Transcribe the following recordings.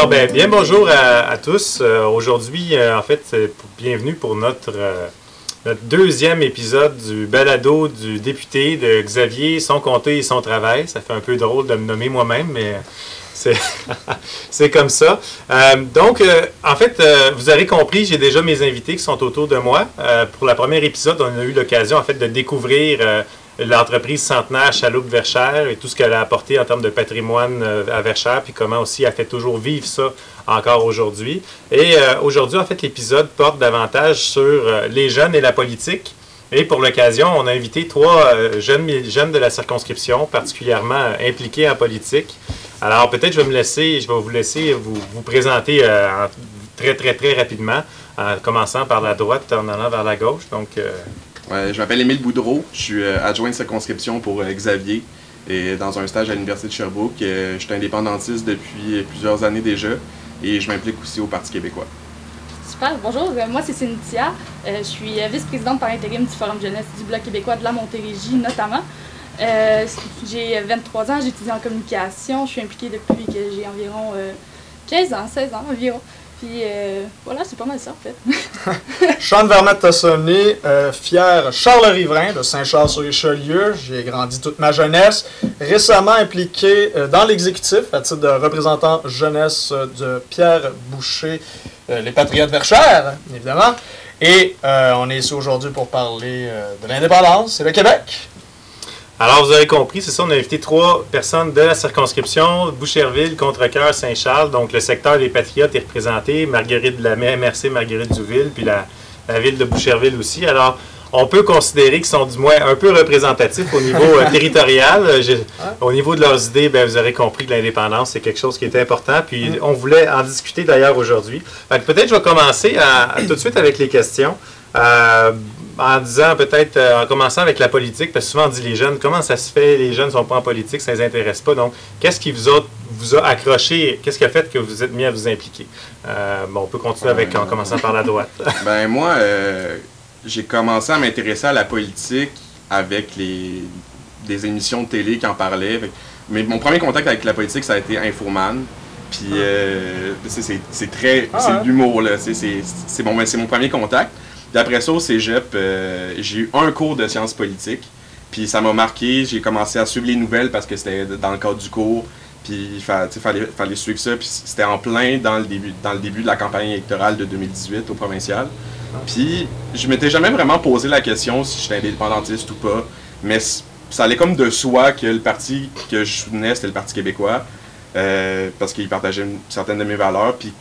Alors, ben, bien bonjour à, tous. Euh, aujourd'hui, euh, en fait, bienvenue pour notre, euh, notre deuxième épisode du balado du député de Xavier, son comté et son travail. Ça fait un peu drôle de me nommer moi-même, mais c'est comme ça. donc, en fait, vous avez compris, j'ai déjà mes invités qui sont autour de moi. pour le premier épisode, on a eu l'occasion, en fait, de découvrir l'entreprise centenaire Chaloupe Verchères et tout ce qu'elle a apporté en termes de patrimoine euh, à Verchères, puis comment aussi elle fait toujours vivre ça encore aujourd'hui. Et euh, aujourd'hui, en fait, l'épisode porte davantage sur euh, les jeunes et la politique. Et pour l'occasion, on a invité trois jeunes, jeunes de la circonscription, particulièrement impliqués en politique. Alors peut-être je vais me laisser, je vais vous laisser vous, vous présenter très très très rapidement, en commençant par la droite en allant vers la gauche. Donc je m'appelle Émile Boudreau, je suis euh, adjoint de circonscription pour euh, Xavier et dans un stage à l'Université de Sherbrooke. Euh, je suis indépendantiste depuis plusieurs années déjà et je m'implique aussi au Parti québécois. Super, bonjour, moi c'est Cynthia, je suis vice-présidente par intérim du Forum jeunesse du Bloc québécois de la Montérégie notamment. j'ai 23 ans, j'étudie en communication, je suis impliquée depuis que j'ai environ 15 ans, 16 ans environ. Puis euh, voilà, c'est pas mal ça en fait. Sean Vermette-Tassonné, euh, fier Charles Riverain de Saint-Charles-sur-Richelieu. J'ai grandi toute ma jeunesse. Récemment impliqué euh, dans l'exécutif à titre de représentant jeunesse de Pierre Boucher, les Patriotes Verchères, évidemment. Et on est ici aujourd'hui pour parler de l'indépendance et le Québec. Alors, vous avez compris, c'est ça, on a invité trois personnes de la circonscription, Boucherville, Contrecoeur, Saint-Charles. Donc, le secteur des Patriotes est représenté, Marguerite de la MRC, Marguerite Duville, puis la, ville de Boucherville aussi. Alors, on peut considérer qu'ils sont du moins un peu représentatifs au niveau euh, territorial. au niveau de leurs idées, ben, vous aurez compris que l'indépendance, c'est quelque chose qui est important. Puis, mm. on voulait en discuter d'ailleurs aujourd'hui. Peut-être je vais commencer tout de suite avec les questions. Euh, en disant peut-être, euh, en commençant avec la politique, parce que souvent on dit les jeunes, comment ça se fait, les jeunes ne sont pas en politique, ça ne les intéresse pas. Donc, qu'est-ce qui vous a, vous a accroché, qu'est-ce qui a fait que vous êtes mis à vous impliquer? Euh, bon, on peut continuer avec, en commençant par la droite. ben moi, euh, j'ai commencé à m'intéresser à la politique avec les, des émissions de télé qui en parlaient. Mais mon premier contact avec la politique, ça a été Infoman. Puis c'est très. Ah, c'est de l'humour, là. C'est mon, mon premier contact. Puis après ça, au cégep, euh, j'ai eu un cours de sciences politiques. Puis ça m'a marqué. J'ai commencé à suivre les nouvelles parce que c'était dans le cadre du cours. Puis il fallait, fallait, suivre ça. Puis c'était en plein dans le, début, dans le début de la campagne électorale de 2018 au provincial. Puis je m'étais jamais vraiment posé la question si j'étais indépendantiste ou pas. Mais ça allait comme de soi que le parti que je soutenais, c'était le Parti québécois. Euh, parce qu'il partageait certaines de mes valeurs. Puis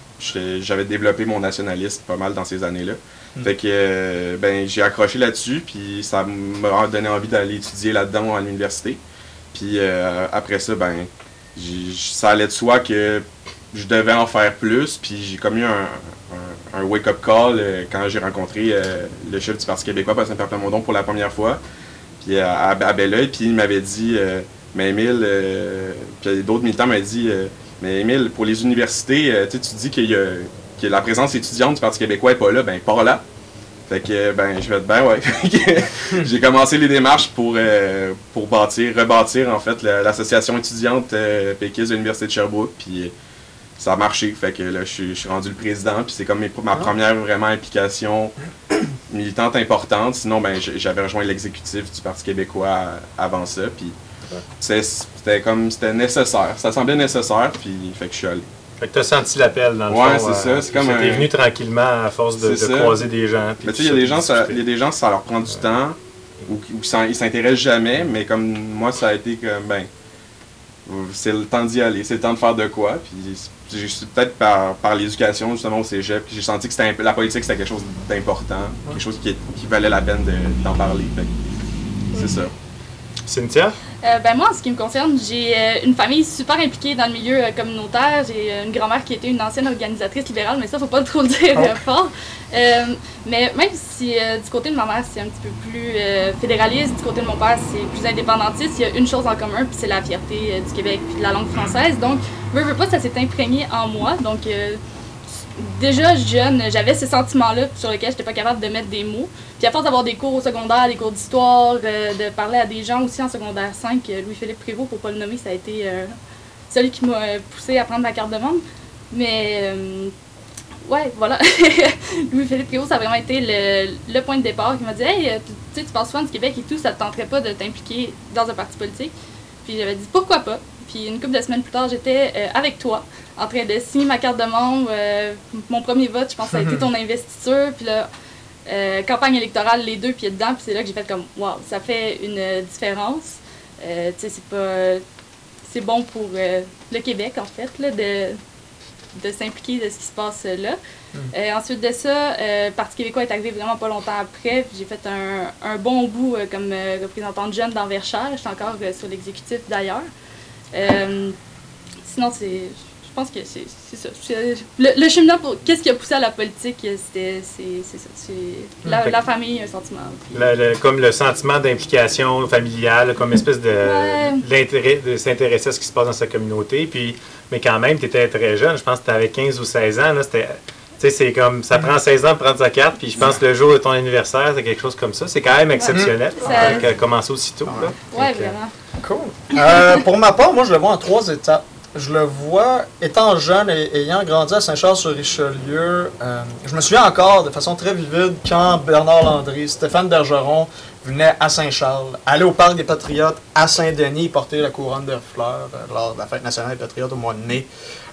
j'avais développé mon nationalisme pas mal dans ces années-là. Hmm. Fait que euh, ben, j'ai accroché là-dessus, puis ça m'a donné envie d'aller étudier là-dedans à l'université. Puis euh, après ça, ben, ça allait de soi que je devais en faire plus, puis j'ai comme eu un, wake-up call euh, quand j'ai rencontré le chef du Parti québécois, saint pierre plamondon pour la première fois, puis à, à, puis il m'avait dit, mais Emile, puis d'autres militants m'avaient dit, mais Emile, pour les universités, tu dis qu'il y a que la présence étudiante du Parti québécois n'est pas là, ben pas là. Fait que ben je vais être ben ouais. j'ai commencé les démarches pour, euh, pour bâtir, rebâtir en fait l'association étudiante euh, péquiste de l'Université de Sherbrooke. Puis euh, ça a marché. Fait que là, je suis rendu le président. Puis c'est comme ma ah. première vraiment implication militante importante. Sinon, ben j'avais rejoint l'exécutif du Parti québécois avant ça. Puis c'était comme c'était nécessaire. Ça semblait nécessaire. Puis fait que je suis allé. Fait que tu as senti l'appel dans le ouais, c'est ça. Euh, c'est comme. Venu tranquillement à force de, croiser des gens. Mais tu sais, il y a des gens, ça, y a des gens, ça leur prend du temps, ou, ou ils s'intéressent jamais, mais comme moi, ça a été comme, ben, c'est le temps d'y aller, c'est le temps de faire de quoi. Puis peut-être par, par l'éducation, justement, au cégep, j'ai senti que la politique, c'était quelque chose d'important, quelque chose qui, qui, valait la peine d'en parler. C'est ça. Cynthia? Euh, ben moi, en ce qui me concerne, j'ai euh, une famille super impliquée dans le milieu euh, communautaire. J'ai une grand-mère qui était une ancienne organisatrice libérale, mais ça, faut pas trop le dire oh. fort. mais même si du côté de ma mère, c'est un petit peu plus fédéraliste, du côté de mon père, c'est plus indépendantiste, il y a une chose en commun, puis c'est la fierté du Québec puis de la langue française. Donc, veux, veux pas, ça s'est imprégné en moi. Donc, déjà jeune, j'avais ces sentiments-là sur lesquels j'étais pas capable de mettre des mots. Puis à force d'avoir des cours au secondaire, des cours d'histoire, euh, de parler à des gens aussi en secondaire 5, euh, Louis-Philippe Prévost, pour pas le nommer, ça a été euh, celui qui m'a poussé à prendre ma carte de membre. Mais, ouais, voilà. Louis-Philippe Prévost, ça a vraiment été le, point de départ qui m'a dit Hey, tu sais, tu parles souvent du Québec et tout, ça te tenterait pas de t'impliquer dans un parti politique? Puis j'avais dit pourquoi pas? Puis une couple de semaines plus tard, j'étais avec toi, en train de signer ma carte de membre. euh, mon premier vote, je pense que ça a été ton investiture. Puis là, euh, campagne électorale, les deux pieds dedans. Puis c'est là que j'ai fait comme Waouh, ça fait une euh, différence. Euh, tu sais, c'est pas. C'est bon pour le Québec, en fait, là, de, de s'impliquer de ce qui se passe là. Euh, ensuite de ça, Parti québécois est arrivé vraiment pas longtemps après. J'ai fait un, un bon bout comme représentante jeune dans Verchères. J'étais encore sur l'exécutif d'ailleurs. Sinon, c'est. Je pense que c'est ça. Le, le cheminement pour. Qu'est-ce qui a poussé à la politique, euh, c'était. C'est c'est ça. C'est la, famille, un sentiment. puis- Le- le- comme le sentiment d'implication familiale, comme espèce de Ouais. l'intérêt de s'intéresser à ce qui se passe dans sa communauté. Puis, mais quand même, tu étais très jeune, je pense que tu avais 15 ou 16 ans. C'était, tu sais, c'est comme ça prend 16 ans de prendre sa carte, puis je pense que le jour de ton anniversaire, c'est quelque chose comme ça. C'est quand même exceptionnel. Ça- a commencé aussitôt. Que- vraiment. Cool. Euh, pour ma part, moi, je le vois en trois étapes. Je le vois étant jeune et ayant grandi à Saint-Charles-sur-Richelieu. euh, je me souviens encore de façon très vivide quand Bernard Landry, Stéphane Bergeron venaient à Saint-Charles, aller au Parc des Patriotes à Saint-Denis porter la couronne de fleurs euh, lors de la fête nationale des Patriotes au mois de mai.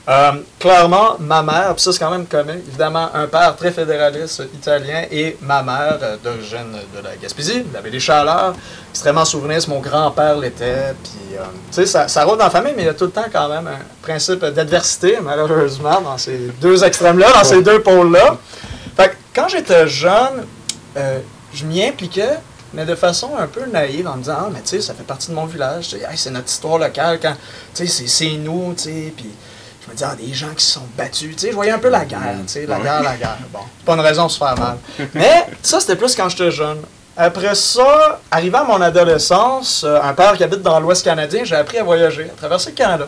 Euh, clairement, ma mère, puis ça c'est quand même commun, évidemment, un père très fédéraliste italien et ma mère euh, d'origine de la Gaspésie, la baie des Chaleurs, extrêmement souverainiste, mon grand-père l'était, puis euh, tu sais, ça, ça dans la famille, mais il y a tout le temps quand même un principe d'adversité, malheureusement, dans ces deux extrêmes-là, dans ces deux pôles-là. Fait que quand j'étais jeune, je m'y impliquais, mais de façon un peu naïve, en me disant, ah, mais tu sais, ça fait partie de mon village, Hey, c'est notre histoire locale, quand, tu sais, c'est nous, tu sais, puis je me disais, ah, des gens qui se sont battus, tu sais, je voyais un peu la guerre, tu sais, la guerre, la guerre, bon, c'est pas une raison de se faire mal. Mais ça, c'était plus quand j'étais jeune. Après ça, arrivé à mon adolescence, euh, un père qui habite dans l'Ouest canadien, j'ai appris à voyager, à traverser le Canada.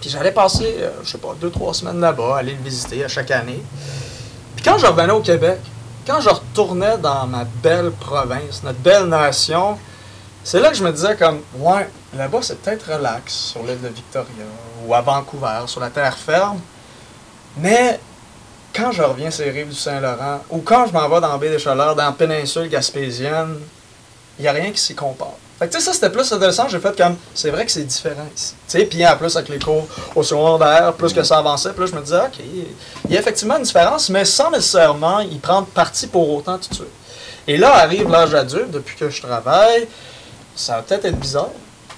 Puis j'allais passer, euh, je sais pas, deux, trois semaines là-bas, aller le visiter à chaque année. Puis quand je revenais au Québec, quand je retournais dans ma belle province, notre belle nation, c'est là que je me disais comme, ouais, là-bas c'est peut-être relax sur l'île de Victoria ou à Vancouver, sur la terre ferme. Mais quand je reviens sur les rives du Saint-Laurent ou quand je m'en vais dans la baie des Chaleurs, dans la péninsule gaspésienne, il n'y a rien qui s'y compare. Fait que tu sais, ça c'était plus adolescent, j'ai fait comme, c'est vrai que c'est différent ici. Tu sais, puis en plus avec les cours au secondaire, plus que ça avançait, là je me disais, ok, il y a effectivement une différence, mais sans nécessairement y prendre parti pour autant tout de suite. Et là arrive l'âge adulte, depuis que je travaille, ça va peut-être être bizarre,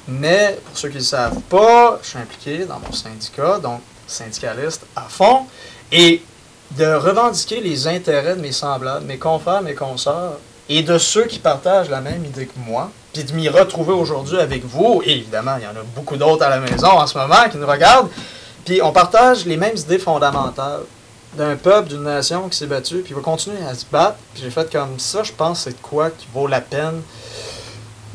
mais pour ceux qui ne le savent pas, je suis impliqué dans mon syndicat, donc syndicaliste à fond, et de revendiquer les intérêts de mes semblables, mes confrères, mes consoeurs, et de ceux qui partagent la même idée que moi, puis de m'y retrouver aujourd'hui avec vous, et évidemment, il y en a beaucoup d'autres à la maison en ce moment qui nous regardent, puis on partage les mêmes idées fondamentales d'un peuple, d'une nation qui s'est battu, puis va continuer à se battre, puis j'ai fait comme ça, je pense c'est de quoi qui vaut la peine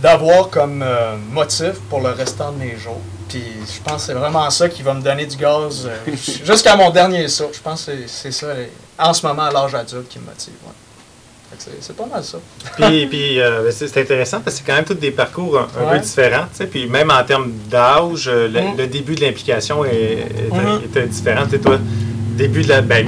d'avoir comme euh, motif pour le restant de mes jours. Puis je pense que c'est vraiment ça qui va me donner du gaz euh, jusqu'à mon dernier saut. Je pense que c'est- ça, en ce moment, à l'âge adulte, qui me motive. ouais. C'est- pas mal ça. Puis, puis euh, c'est c'est intéressant parce que c'est quand même tous des parcours un, un Ouais. peu différents. tu sais. Puis même en termes d'âge, le, Mm. le début de l'implication est, est- Mhm. était différent. Tu sais, toi, début de la, ben,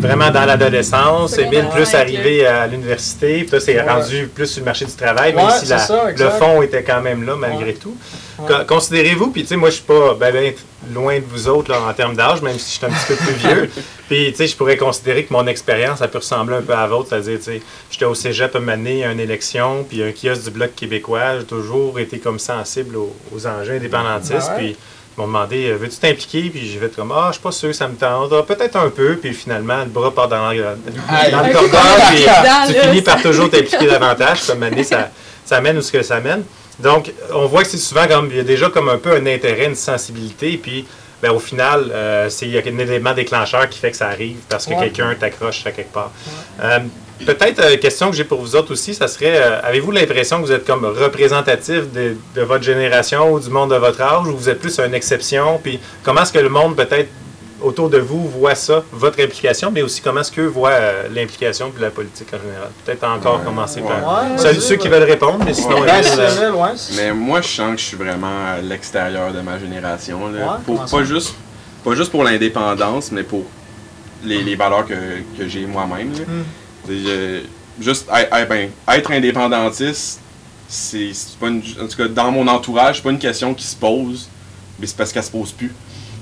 vraiment dans l'adolescence, Émile plus ouais, arrivé à l'université, puis là c'est Ouais. rendu plus sur le marché du travail, même Ouais, si la- ça, le fond était quand même là malgré tout. Ouais. Considérez-vous, puis tu sais, moi je suis pas ben, ben, loin de vous autres là, en termes d'âge, même si je suis un petit peu plus vieux. Puis tu sais, je pourrais considérer que mon expérience a pu ressembler un peu à la vôtre, c'est-à-dire, tu sais, j'étais au cégep à mener une élection, puis un kiosque du Bloc québécois, j'ai toujours été comme sensible aux, aux enjeux indépendantistes, ouais? puis m'ont demandé euh, veux-tu t'impliquer? Puis j'ai fait comme ah, je suis pas sûr, ça me tente, Ah, peut-être un peu, puis finalement, le bras part dans, le- dans le cordon, puis tu finis par toujours t'impliquer davantage, comme année, ça, ça mène où ce que ça mène. Donc, on voit que c'est souvent comme il y a déjà comme un peu un intérêt, une sensibilité, puis ben, au final, euh, c'est il y a un élément déclencheur qui fait que ça arrive parce que Ouais. quelqu'un t'accroche à quelque part. Euh, Peut-être euh, question que j'ai pour vous autres aussi, ça serait euh, avez-vous l'impression que vous êtes comme représentatif de, de votre génération ou du monde de votre âge ou vous êtes plus une exception? Puis comment est-ce que le monde peut-être autour de vous voit ça, votre implication, mais aussi comment est-ce qu'eux voient euh, l'implication puis la politique en général? Peut-être encore Ouais. commencer Ouais. par Ouais, ceux, qui veulent répondre, mais sinon. Ben, euh, Mais moi, je sens que je suis vraiment à l'extérieur de ma génération. là. Ouais, Pour pas juste pas juste pour l'indépendance, mais pour les, les valeurs que, que j'ai moi-même. là. Mm. C'est, euh, juste ben, être indépendantiste, c'est c'est pas une, en tout cas dans mon entourage, c'est pas une question qui se pose, mais c'est parce qu'elle se pose plus.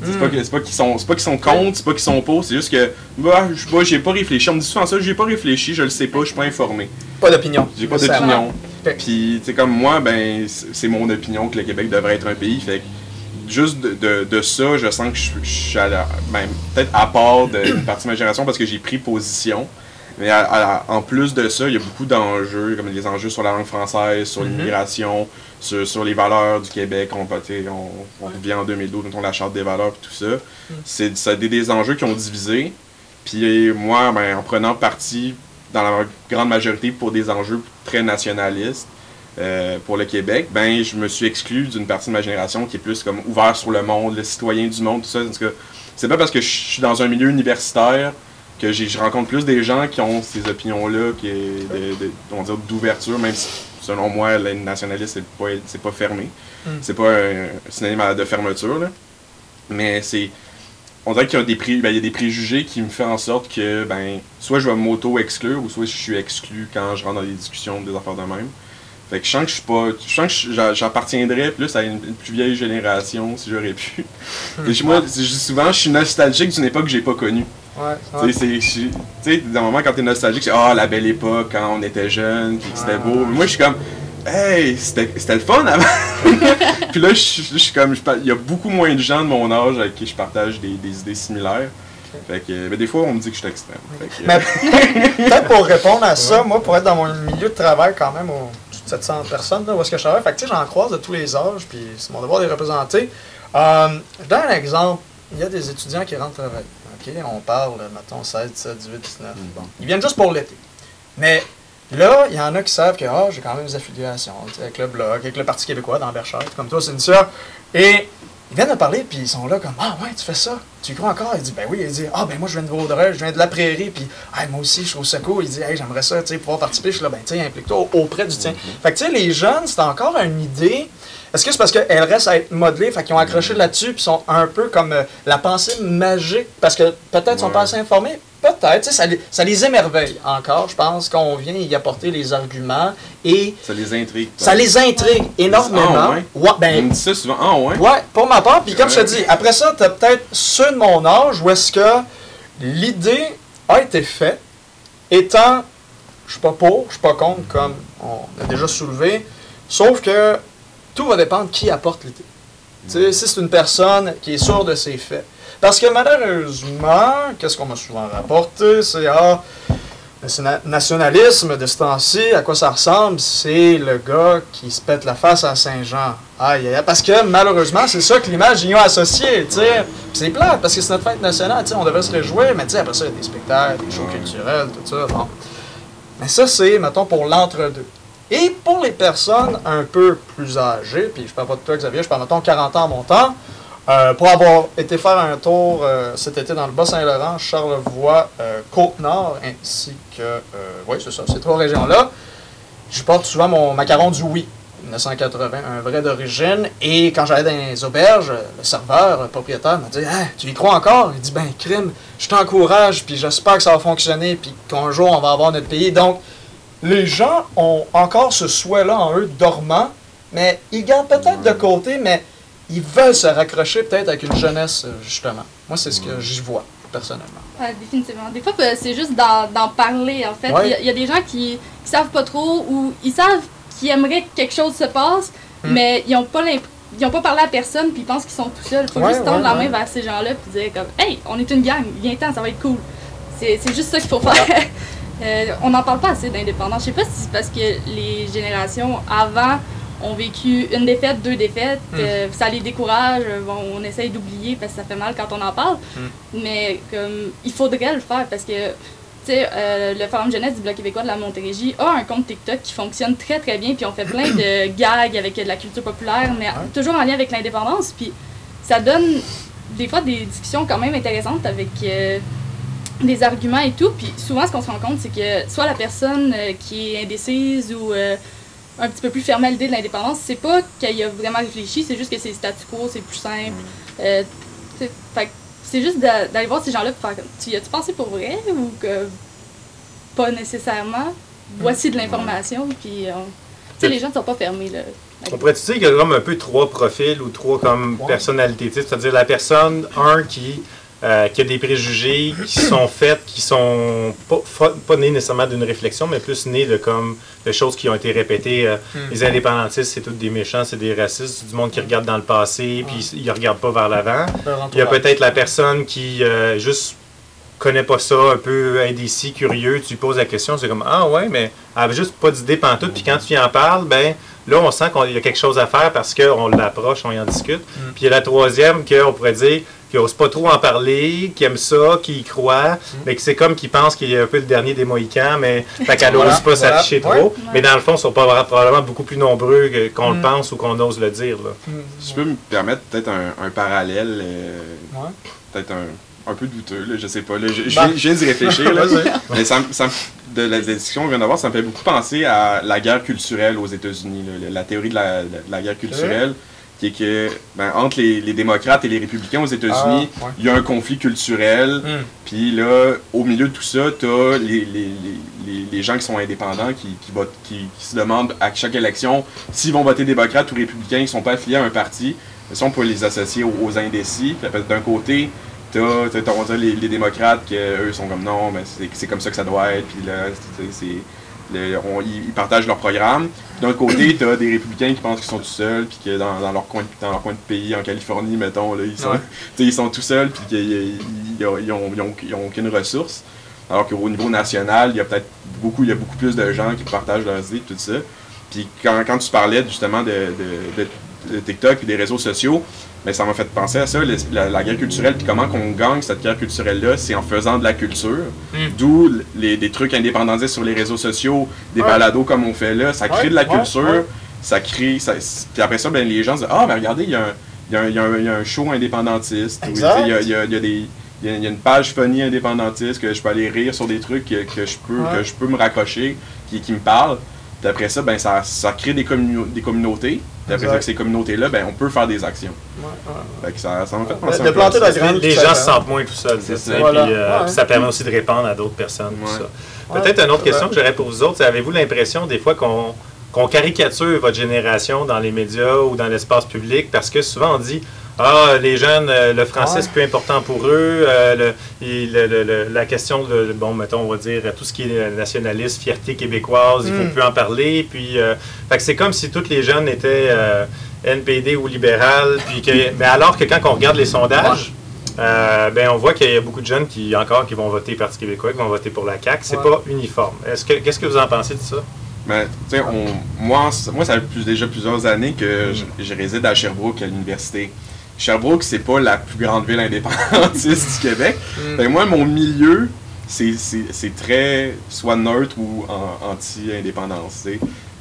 C'est Mm. c'est pas qu'ils sont, c'est pas qu'ils sont contre, c'est pas qu'ils sont pour, c'est juste que bah, je sais pas, j'ai pas réfléchi. On me dit souvent ça, j'ai pas réfléchi, je le sais pas, je suis pas informé. Pas d'opinion. J'ai pas d'opinion. Puis, tu sais, comme moi, ben, c'est c'est mon opinion que le Québec devrait être un pays. Fait que juste de, de, de ça, je sens que je, je suis à la- ben, peut-être à part d'une partie de ma génération parce que j'ai pris position. Mais à- à- en plus de ça, il y a beaucoup d'enjeux, comme les enjeux sur la langue française, sur Mhm. l'immigration, sur, sur les valeurs du Québec. On, on, on revient en 2012, mettons la charte des valeurs et tout ça. C'est c'est des, des enjeux qui ont divisé. Puis moi, ben, en prenant parti dans la grande majorité pour des enjeux très nationalistes euh, pour le Québec, ben je me suis exclu d'une partie de ma génération qui est plus comme ouvert sur le monde, le citoyen du monde, tout ça. C'est pas parce que je suis dans un milieu universitaire que je rencontre plus des gens qui ont ces opinions-là, qui de, de- on va dire d'ouverture, même si selon moi, le nationaliste, c'est pas, c'est pas fermé. Mm. C'est pas un synonyme de fermeture, là. Mais c'est. On dirait qu'il y a des, pré- ben, il y a des préjugés qui me font en sorte que, ben, soit je vais m'auto-exclure, ou soit je suis exclu quand je rentre dans des discussions des affaires de même. Fait que je sens que je suis pas. Je sens que j'appartiendrais plus à une, une plus vieille génération si j'aurais pu. Et chez moi, je dis souvent, je suis nostalgique d'une époque que j'ai pas connue. Ouais, Tu sais, c'est- je- tu sais, d'un moment quand t'es nostalgique, c'est Ah, la belle époque, quand on était jeune, puis que c'était beau. Mais moi, je suis comme Hey, c'était le fun avant. puis là, je suis- comme, il y a beaucoup moins de gens de mon âge avec qui je partage des, des idées similaires. Fait que, mais des fois, on me dit que je suis extrême. Que, Mais peut-être pour répondre à ça, moi, pour être dans mon milieu de travail quand même, au 700 personnes, là, où est-ce que je travaille, fait que tu sais, j'en croise de tous les âges, puis c'est mon devoir de les représenter. Euh, je donne un exemple. Il y a des étudiants qui rentrent travailler. OK? On parle, mettons, 16, 17, 18, 19. Bon. Ils viennent juste pour l'été. Mais là, il y en a qui savent que ah, j'ai quand même des affiliations avec le Bloc, avec le Parti québécois dans Berchard, comme toi, Cynthia. Et ils viennent me parler, puis ils sont là comme Ah, ouais, tu fais ça? Tu y crois encore? Il dit Ben oui. Il dit Ah, ben moi, je viens de Vaudreuil, je viens de la Prairie, puis ah, moi aussi, je trouve ça cool. Il dit Hey, j'aimerais ça, tu sais, pouvoir participer. Je suis là, ben, tu sais, implique-toi au- auprès du tien. Fait que, tu sais, les jeunes, c'est encore une idée. Est-ce que c'est parce qu'elle reste à être modelée, fait qu'ils ont accroché là-dessus, puis sont un peu comme euh, la pensée magique, parce que peut-être ils sont pas Ouais. assez informés, peut-être, ça, les- ça les émerveille encore, je pense, qu'on vient y apporter les arguments, et ça les intrigue. ça les intrigue énormément. Ah, ouais? Ouais, On ben, me dit ça souvent. Ah, ouais? Ouais, pour ma part. Puis comme je te Ouais. dis, après ça, t'as peut-être ceux de mon âge où est-ce que l'idée a été faite, étant, je suis pas pour, je suis pas contre, comme on a déjà soulevé, sauf que tout va dépendre qui apporte l'idée. Si c'est une personne qui est sûre de ses faits. Parce que malheureusement, qu'est-ce qu'on m'a souvent rapporté, c'est ah, le nationalisme de ce temps-ci, à quoi ça ressemble, c'est le gars qui se pète la face à Saint-Jean. Aïe, aïe. Parce que malheureusement, c'est ça que l'image ils ont associé, C'est plate, parce que c'est notre fête nationale, on devrait se réjouir, mais après ça, il y a des spectacles, des shows culturels, tout ça. Mais ça, c'est, mettons, pour l'entre-deux. Et pour les personnes un peu plus âgées, puis je parle pas de toi, Xavier, je parle, mettons, 40 ans montant, euh, pour avoir été faire un tour euh, cet été dans le Bas-Saint-Laurent, Charlevoix, euh, Côte-Nord, ainsi que, euh, oui, c'est ça, ces trois régions-là, je porte souvent mon macaron du oui, 1980, un vrai d'origine. Et quand j'allais dans les auberges, le serveur, le propriétaire m'a dit Hein, Tu y crois encore? Il dit Ben, crime, je t'encourage, puis j'espère que ça va fonctionner, puis qu'un jour on va avoir notre pays. Donc, les gens ont encore ce souhait-là en eux dormant, mais ils gardent peut-être de côté, mais ils veulent se raccrocher peut-être avec une jeunesse, euh, justement. Moi, c'est ce que j'y vois, personnellement. Ouais, définitivement. Des fois, euh, c'est juste d'en parler, en fait. Il Ouais. y a- il y, a des gens qui, qui savent pas trop ou ils savent qu'ils aimeraient que quelque chose se passe, Hmm. mais ils ont pas ils ont pas parlé à personne puis ils pensent qu'ils sont tout seuls. Faut Ouais, juste tendre ouais, la ouais. main vers ces gens-là puis dire comme Hey, on est une gang, viens-t'en, ça va être cool. C'est c'est juste ça qu'il faut faire. Euh, on n'en parle pas assez d'indépendance. Je sais pas si c'est parce que les générations avant ont vécu une défaite, deux défaites, Hmm. euh, ça les décourage, bon, on essaye d'oublier parce que ça fait mal quand on en parle. Hmm. Mais comme il faudrait le faire parce que tu sais, euh, le Forum jeunesse du Bloc québécois de la Montérégie a un compte TikTok qui fonctionne très très bien, puis on fait plein de gags avec de la culture populaire, mais toujours en lien avec l'indépendance, puis ça donne des fois des discussions quand même intéressantes avec euh, des arguments et tout, puis souvent ce qu'on se rend compte, c'est que soit la personne euh, qui est indécise ou euh, un petit peu plus fermée à l'idée de l'indépendance, c'est pas qu'elle y a vraiment réfléchi, c'est juste que c'est statu quo, c'est plus simple. Euh, fait que c'est juste d'a- d'aller voir ces gens-là pour faire comme, tu y as-tu pensé pour vrai ou que pas nécessairement? Voici de l'information, puis on- tu sais, les gens ne sont pas fermés, là. On pourrait dire qu'il y a comme un peu trois profils ou trois comme Ouais. personnalités. tu sais, C'est-à-dire la personne, un, qui, euh, qui a des préjugés qui sont faits, qui sont pas, nés nécessairement d'une réflexion, mais plus nés de comme de choses qui ont été répétées. euh, Hmm. Les indépendantistes, c'est tous des méchants, c'est des racistes, c'est du monde qui regarde dans le passé, puis ils ne regardent pas vers l'avant. Il y a peut-être la personne qui euh, juste connaît pas ça, un peu indécis, curieux, tu lui poses la question, c'est comme Ah ouais, mais elle avait juste pas d'idée pantoute, puis quand tu y en parles, ben là on sent qu'il y a quelque chose à faire parce qu'on l'approche, on y en discute. Mm. Puis il y a la troisième qu'on pourrait dire qui n'ose pas trop en parler, qui aime ça, qui y croit, mais que c'est comme qui pense qu'il est un peu le dernier des Mohicans, mais fait qu'elle Voilà, n'ose pas voilà, s'afficher ouais. trop. Mais dans le fond, ils sont pas, probablement beaucoup plus nombreux qu'on Mm. le pense ou qu'on ose le dire. Là. Si je peux me permettre peut-être un, un parallèle, euh, Ouais. peut-être un, un peu douteux, là, je sais pas. Là, je, je Bah. viens, je viens d'y réfléchir. là. Mais ça, ça de la discussion qu'on vient d'avoir, ça me fait beaucoup penser à la guerre culturelle aux États-Unis, la, théorie de la, de la guerre culturelle, qui est que ben, entre les, les démocrates et les républicains aux États-Unis, Ah, ouais. il y a un conflit culturel. Hmm. Puis là, au milieu de tout ça, t'as les, les, les, les, gens qui sont indépendants qui, qui, votent, qui, qui se demandent à chaque élection s'ils vont voter démocrate ou républicain, ils sont pas affiliés à un parti. Ça, on peut les associer aux, aux indécis. D'un côté, va dire, les, les démocrates qui, eux, sont comme non, mais c'est, c'est comme ça que ça doit être. Puis là, c'est- le- on- ils, ils partagent leur programme. D'un autre côté, t'as des républicains qui pensent qu'ils sont tout seuls, puis que dans, dans leur coin de, dans leur coin de pays, en Californie, mettons, là, ils sont, Ouais. tu ils sont tout seuls, puis qu'ils ils, ils ont, ils ont- aucune ressource. Alors qu'au niveau national, il y a peut-être beaucoup, il y a beaucoup plus de gens qui partagent leurs idées, tout ça. Puis quand, quand tu parlais justement de, de, de- de TikTok et des réseaux sociaux, ben, ça m'a fait penser à ça, le- la, la guerre culturelle, puis comment qu'on gagne cette guerre culturelle-là, c'est en faisant de la culture. Mm. D'où les, des trucs indépendantistes sur les réseaux sociaux, des Ouais. balados comme on fait là, ça crée Ouais, de la ouais, culture, ça crée. Ça, puis après ça, ben, les gens se disent Ah, mais regardez, il y, a un- il y, y y a un show indépendantiste. Il y a, des. Il y, a, une page funny indépendantiste que je peux aller rire sur des trucs que, que je, peux, Ouais. que je peux me raccrocher, qui, qui me parlent. Puis après ça, ben, ça, ça crée des, communau- des communautés. Après ces communautés-là, ben, on peut faire des actions. Fait que ça ça m'a fait penser de un peu planter à la ça. graine. Les, gens se sentent moins tout seuls. Voilà. Puis, euh, puis ça permet aussi de répandre à d'autres personnes. Peut-être une autre question vrai. que j'aurais pour vous autres, c'est avez-vous l'impression des fois qu'on qu'on caricature votre génération dans les médias ou dans l'espace public? Parce que souvent on dit ah les jeunes euh, le français Ouais. c'est plus important pour eux euh, le- il- le- le- le- la question de bon mettons on va dire tout ce qui est nationaliste fierté québécoise il faut Mm. plus en parler puis euh, fait que c'est comme si tous les jeunes étaient euh, NPD ou libéral puis que mais alors que quand on regarde les sondages euh, ben on voit qu'il y a beaucoup de jeunes qui encore qui vont voter Parti québécois, qui vont voter pour la CAQ. C'est Ouais. pas uniforme. Est-ce que qu'est-ce que vous en pensez de ça? Sais, on- moi, moi, ça fait plus- déjà plusieurs années que je, je réside à Sherbrooke, à l'université. Sherbrooke, c'est pas la plus grande ville indépendantiste du Québec. Mm. Fait que moi, mon milieu, c'est- très soit neutre ou en- anti-indépendance.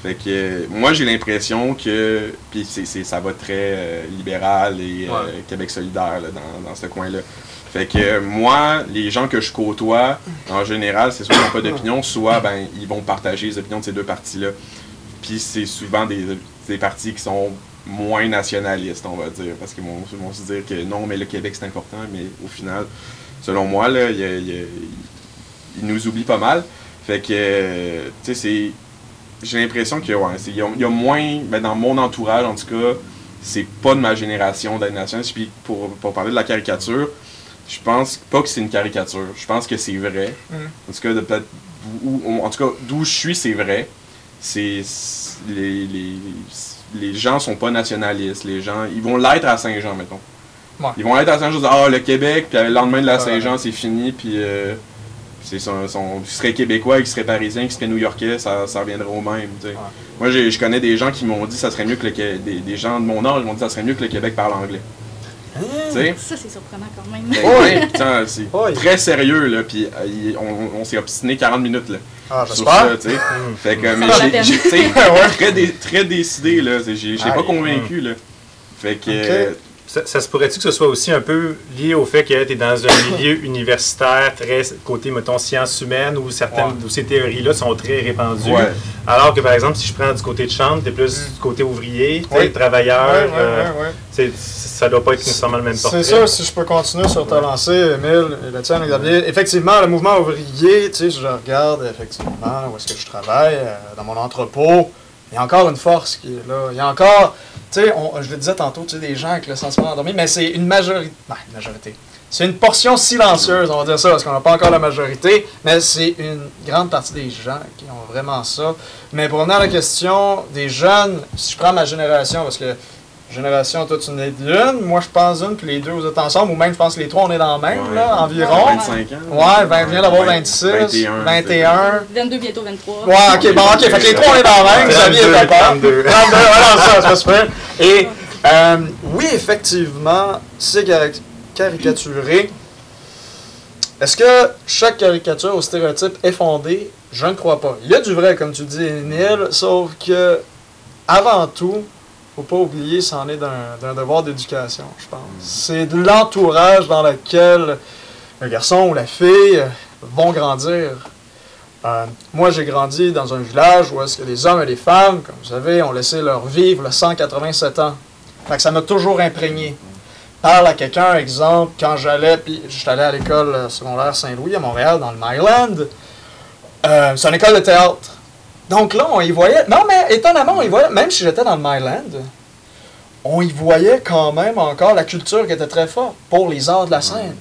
Fait que euh, moi, j'ai l'impression que. Puis ça va très euh, libéral et euh, Ouais. Québec solidaire là, dans, dans ce coin-là. Fait que moi, les gens que je côtoie, en général, c'est soit ils n'ont pas d'opinion, soit ben, ils vont partager les opinions de ces deux partis-là. Puis c'est souvent des, des partis qui sont moins nationalistes, on va dire, parce qu'ils vont, se dire que non, mais le Québec c'est important, mais au final, selon moi, là, il nous oublient pas mal. Fait que, tu sais, c'est. J'ai l'impression qu'il ouais, y, y a moins, ben, dans mon entourage en tout cas, c'est pas de ma génération d'être nationaliste. Puis pour, pour parler de la caricature, je pense pas que c'est une caricature. Je pense que c'est vrai. Mm. En tout cas, de peut-être en tout cas, d'où je suis, c'est vrai. C'est c'est- les, les, les gens sont pas nationalistes. Les gens, ils vont l'être à Saint-Jean, mettons. Ouais. Ils vont être à Saint-Jean, ah le Québec, puis le lendemain de la. Saint-Jean, c'est fini, puis euh, c'est son, son, qui serait québécois, qui serait parisien, qui serait new-yorkais, ça, ça reviendrait au même. Ouais. Moi, je connais des gens qui m'ont dit ça serait mieux que le des, des gens de mon âge m'ont dit ça serait mieux que le Québec parle anglais. Sais? Ça, c'est surprenant quand même. Ben, Ouais. ouais, putain, c'est très sérieux, là, puis euh, on, on s'est obstiné 40 minutes, là, Ah, sur j'espère. tu sais. Fait que, mais j'ai- Ouais. très, dé- très décidé, là, j'ai pas convaincu, là. Fait que, Ok. Ça, ça se pourrait-tu que ce soit aussi un peu lié au fait que tu es dans un milieu universitaire très côté, mettons, sciences humaines où certaines Ouais. où ces théories-là sont très répandues? ouais. Alors que, par exemple, si je prends du côté de chambre, tu es plus Mm. du côté ouvrier, travailleur. Ouais, ouais, euh, ça doit pas être nécessairement le même portrait. C'est sûr, si je peux continuer sur ta lancée, Émile, et le tien, Xavier. Effectivement, le mouvement ouvrier, tu sais, je regarde effectivement où est-ce que je travaille, euh, dans mon entrepôt, il y a encore une force qui est là. Il y a encore, tu sais, je le disais tantôt, tu sais, des gens avec le sentiment endormi, mais c'est une majorité. Ben, une majorité. C'est une portion silencieuse, on va dire ça, parce qu'on n'a pas encore la majorité, mais c'est une grande partie des gens qui ont vraiment ça. Mais pour revenir à la question des jeunes, si je prends ma génération, parce que génération, toi tu n'es d'une, moi je pense une, puis les deux vous êtes ensemble, ou même je pense que les trois on est dans le même, Ouais. là, environ. 25 ans. Ouais, ben, vient d'avoir 20, 26, 21. 21. 22, bientôt 23. Ouais, ok, bon, ok, fait que les trois on est dans le même, Xavier est 32, d'accord. 32. 32, voilà, ça, ça se fait. Et euh, oui, effectivement, c'est cari- caricaturé. Est-ce que chaque caricature au stéréotype est fondée? Je ne crois pas. Il y a du vrai, comme tu dis, Émile, sauf que, avant tout, faut pas oublier, c'en est d'un devoir d'éducation, je pense. C'est de l'entourage dans lequel le garçon ou la fille vont grandir. Euh, moi, j'ai grandi dans un village où est-ce que les hommes et les femmes, comme vous savez, ont laissé leur vivre le 187 ans. Fait que ça m'a toujours imprégné. Parle à quelqu'un, exemple, quand j'allais, puis j'étais allé à l'école euh, secondaire Saint-Louis à Montréal, dans le Myland. Euh, c'est une école de théâtre. Donc là, on y voyait. Non, mais étonnamment, on y voyait, même si j'étais dans le Myland, on y voyait quand même encore la culture qui était très forte pour les arts de la scène.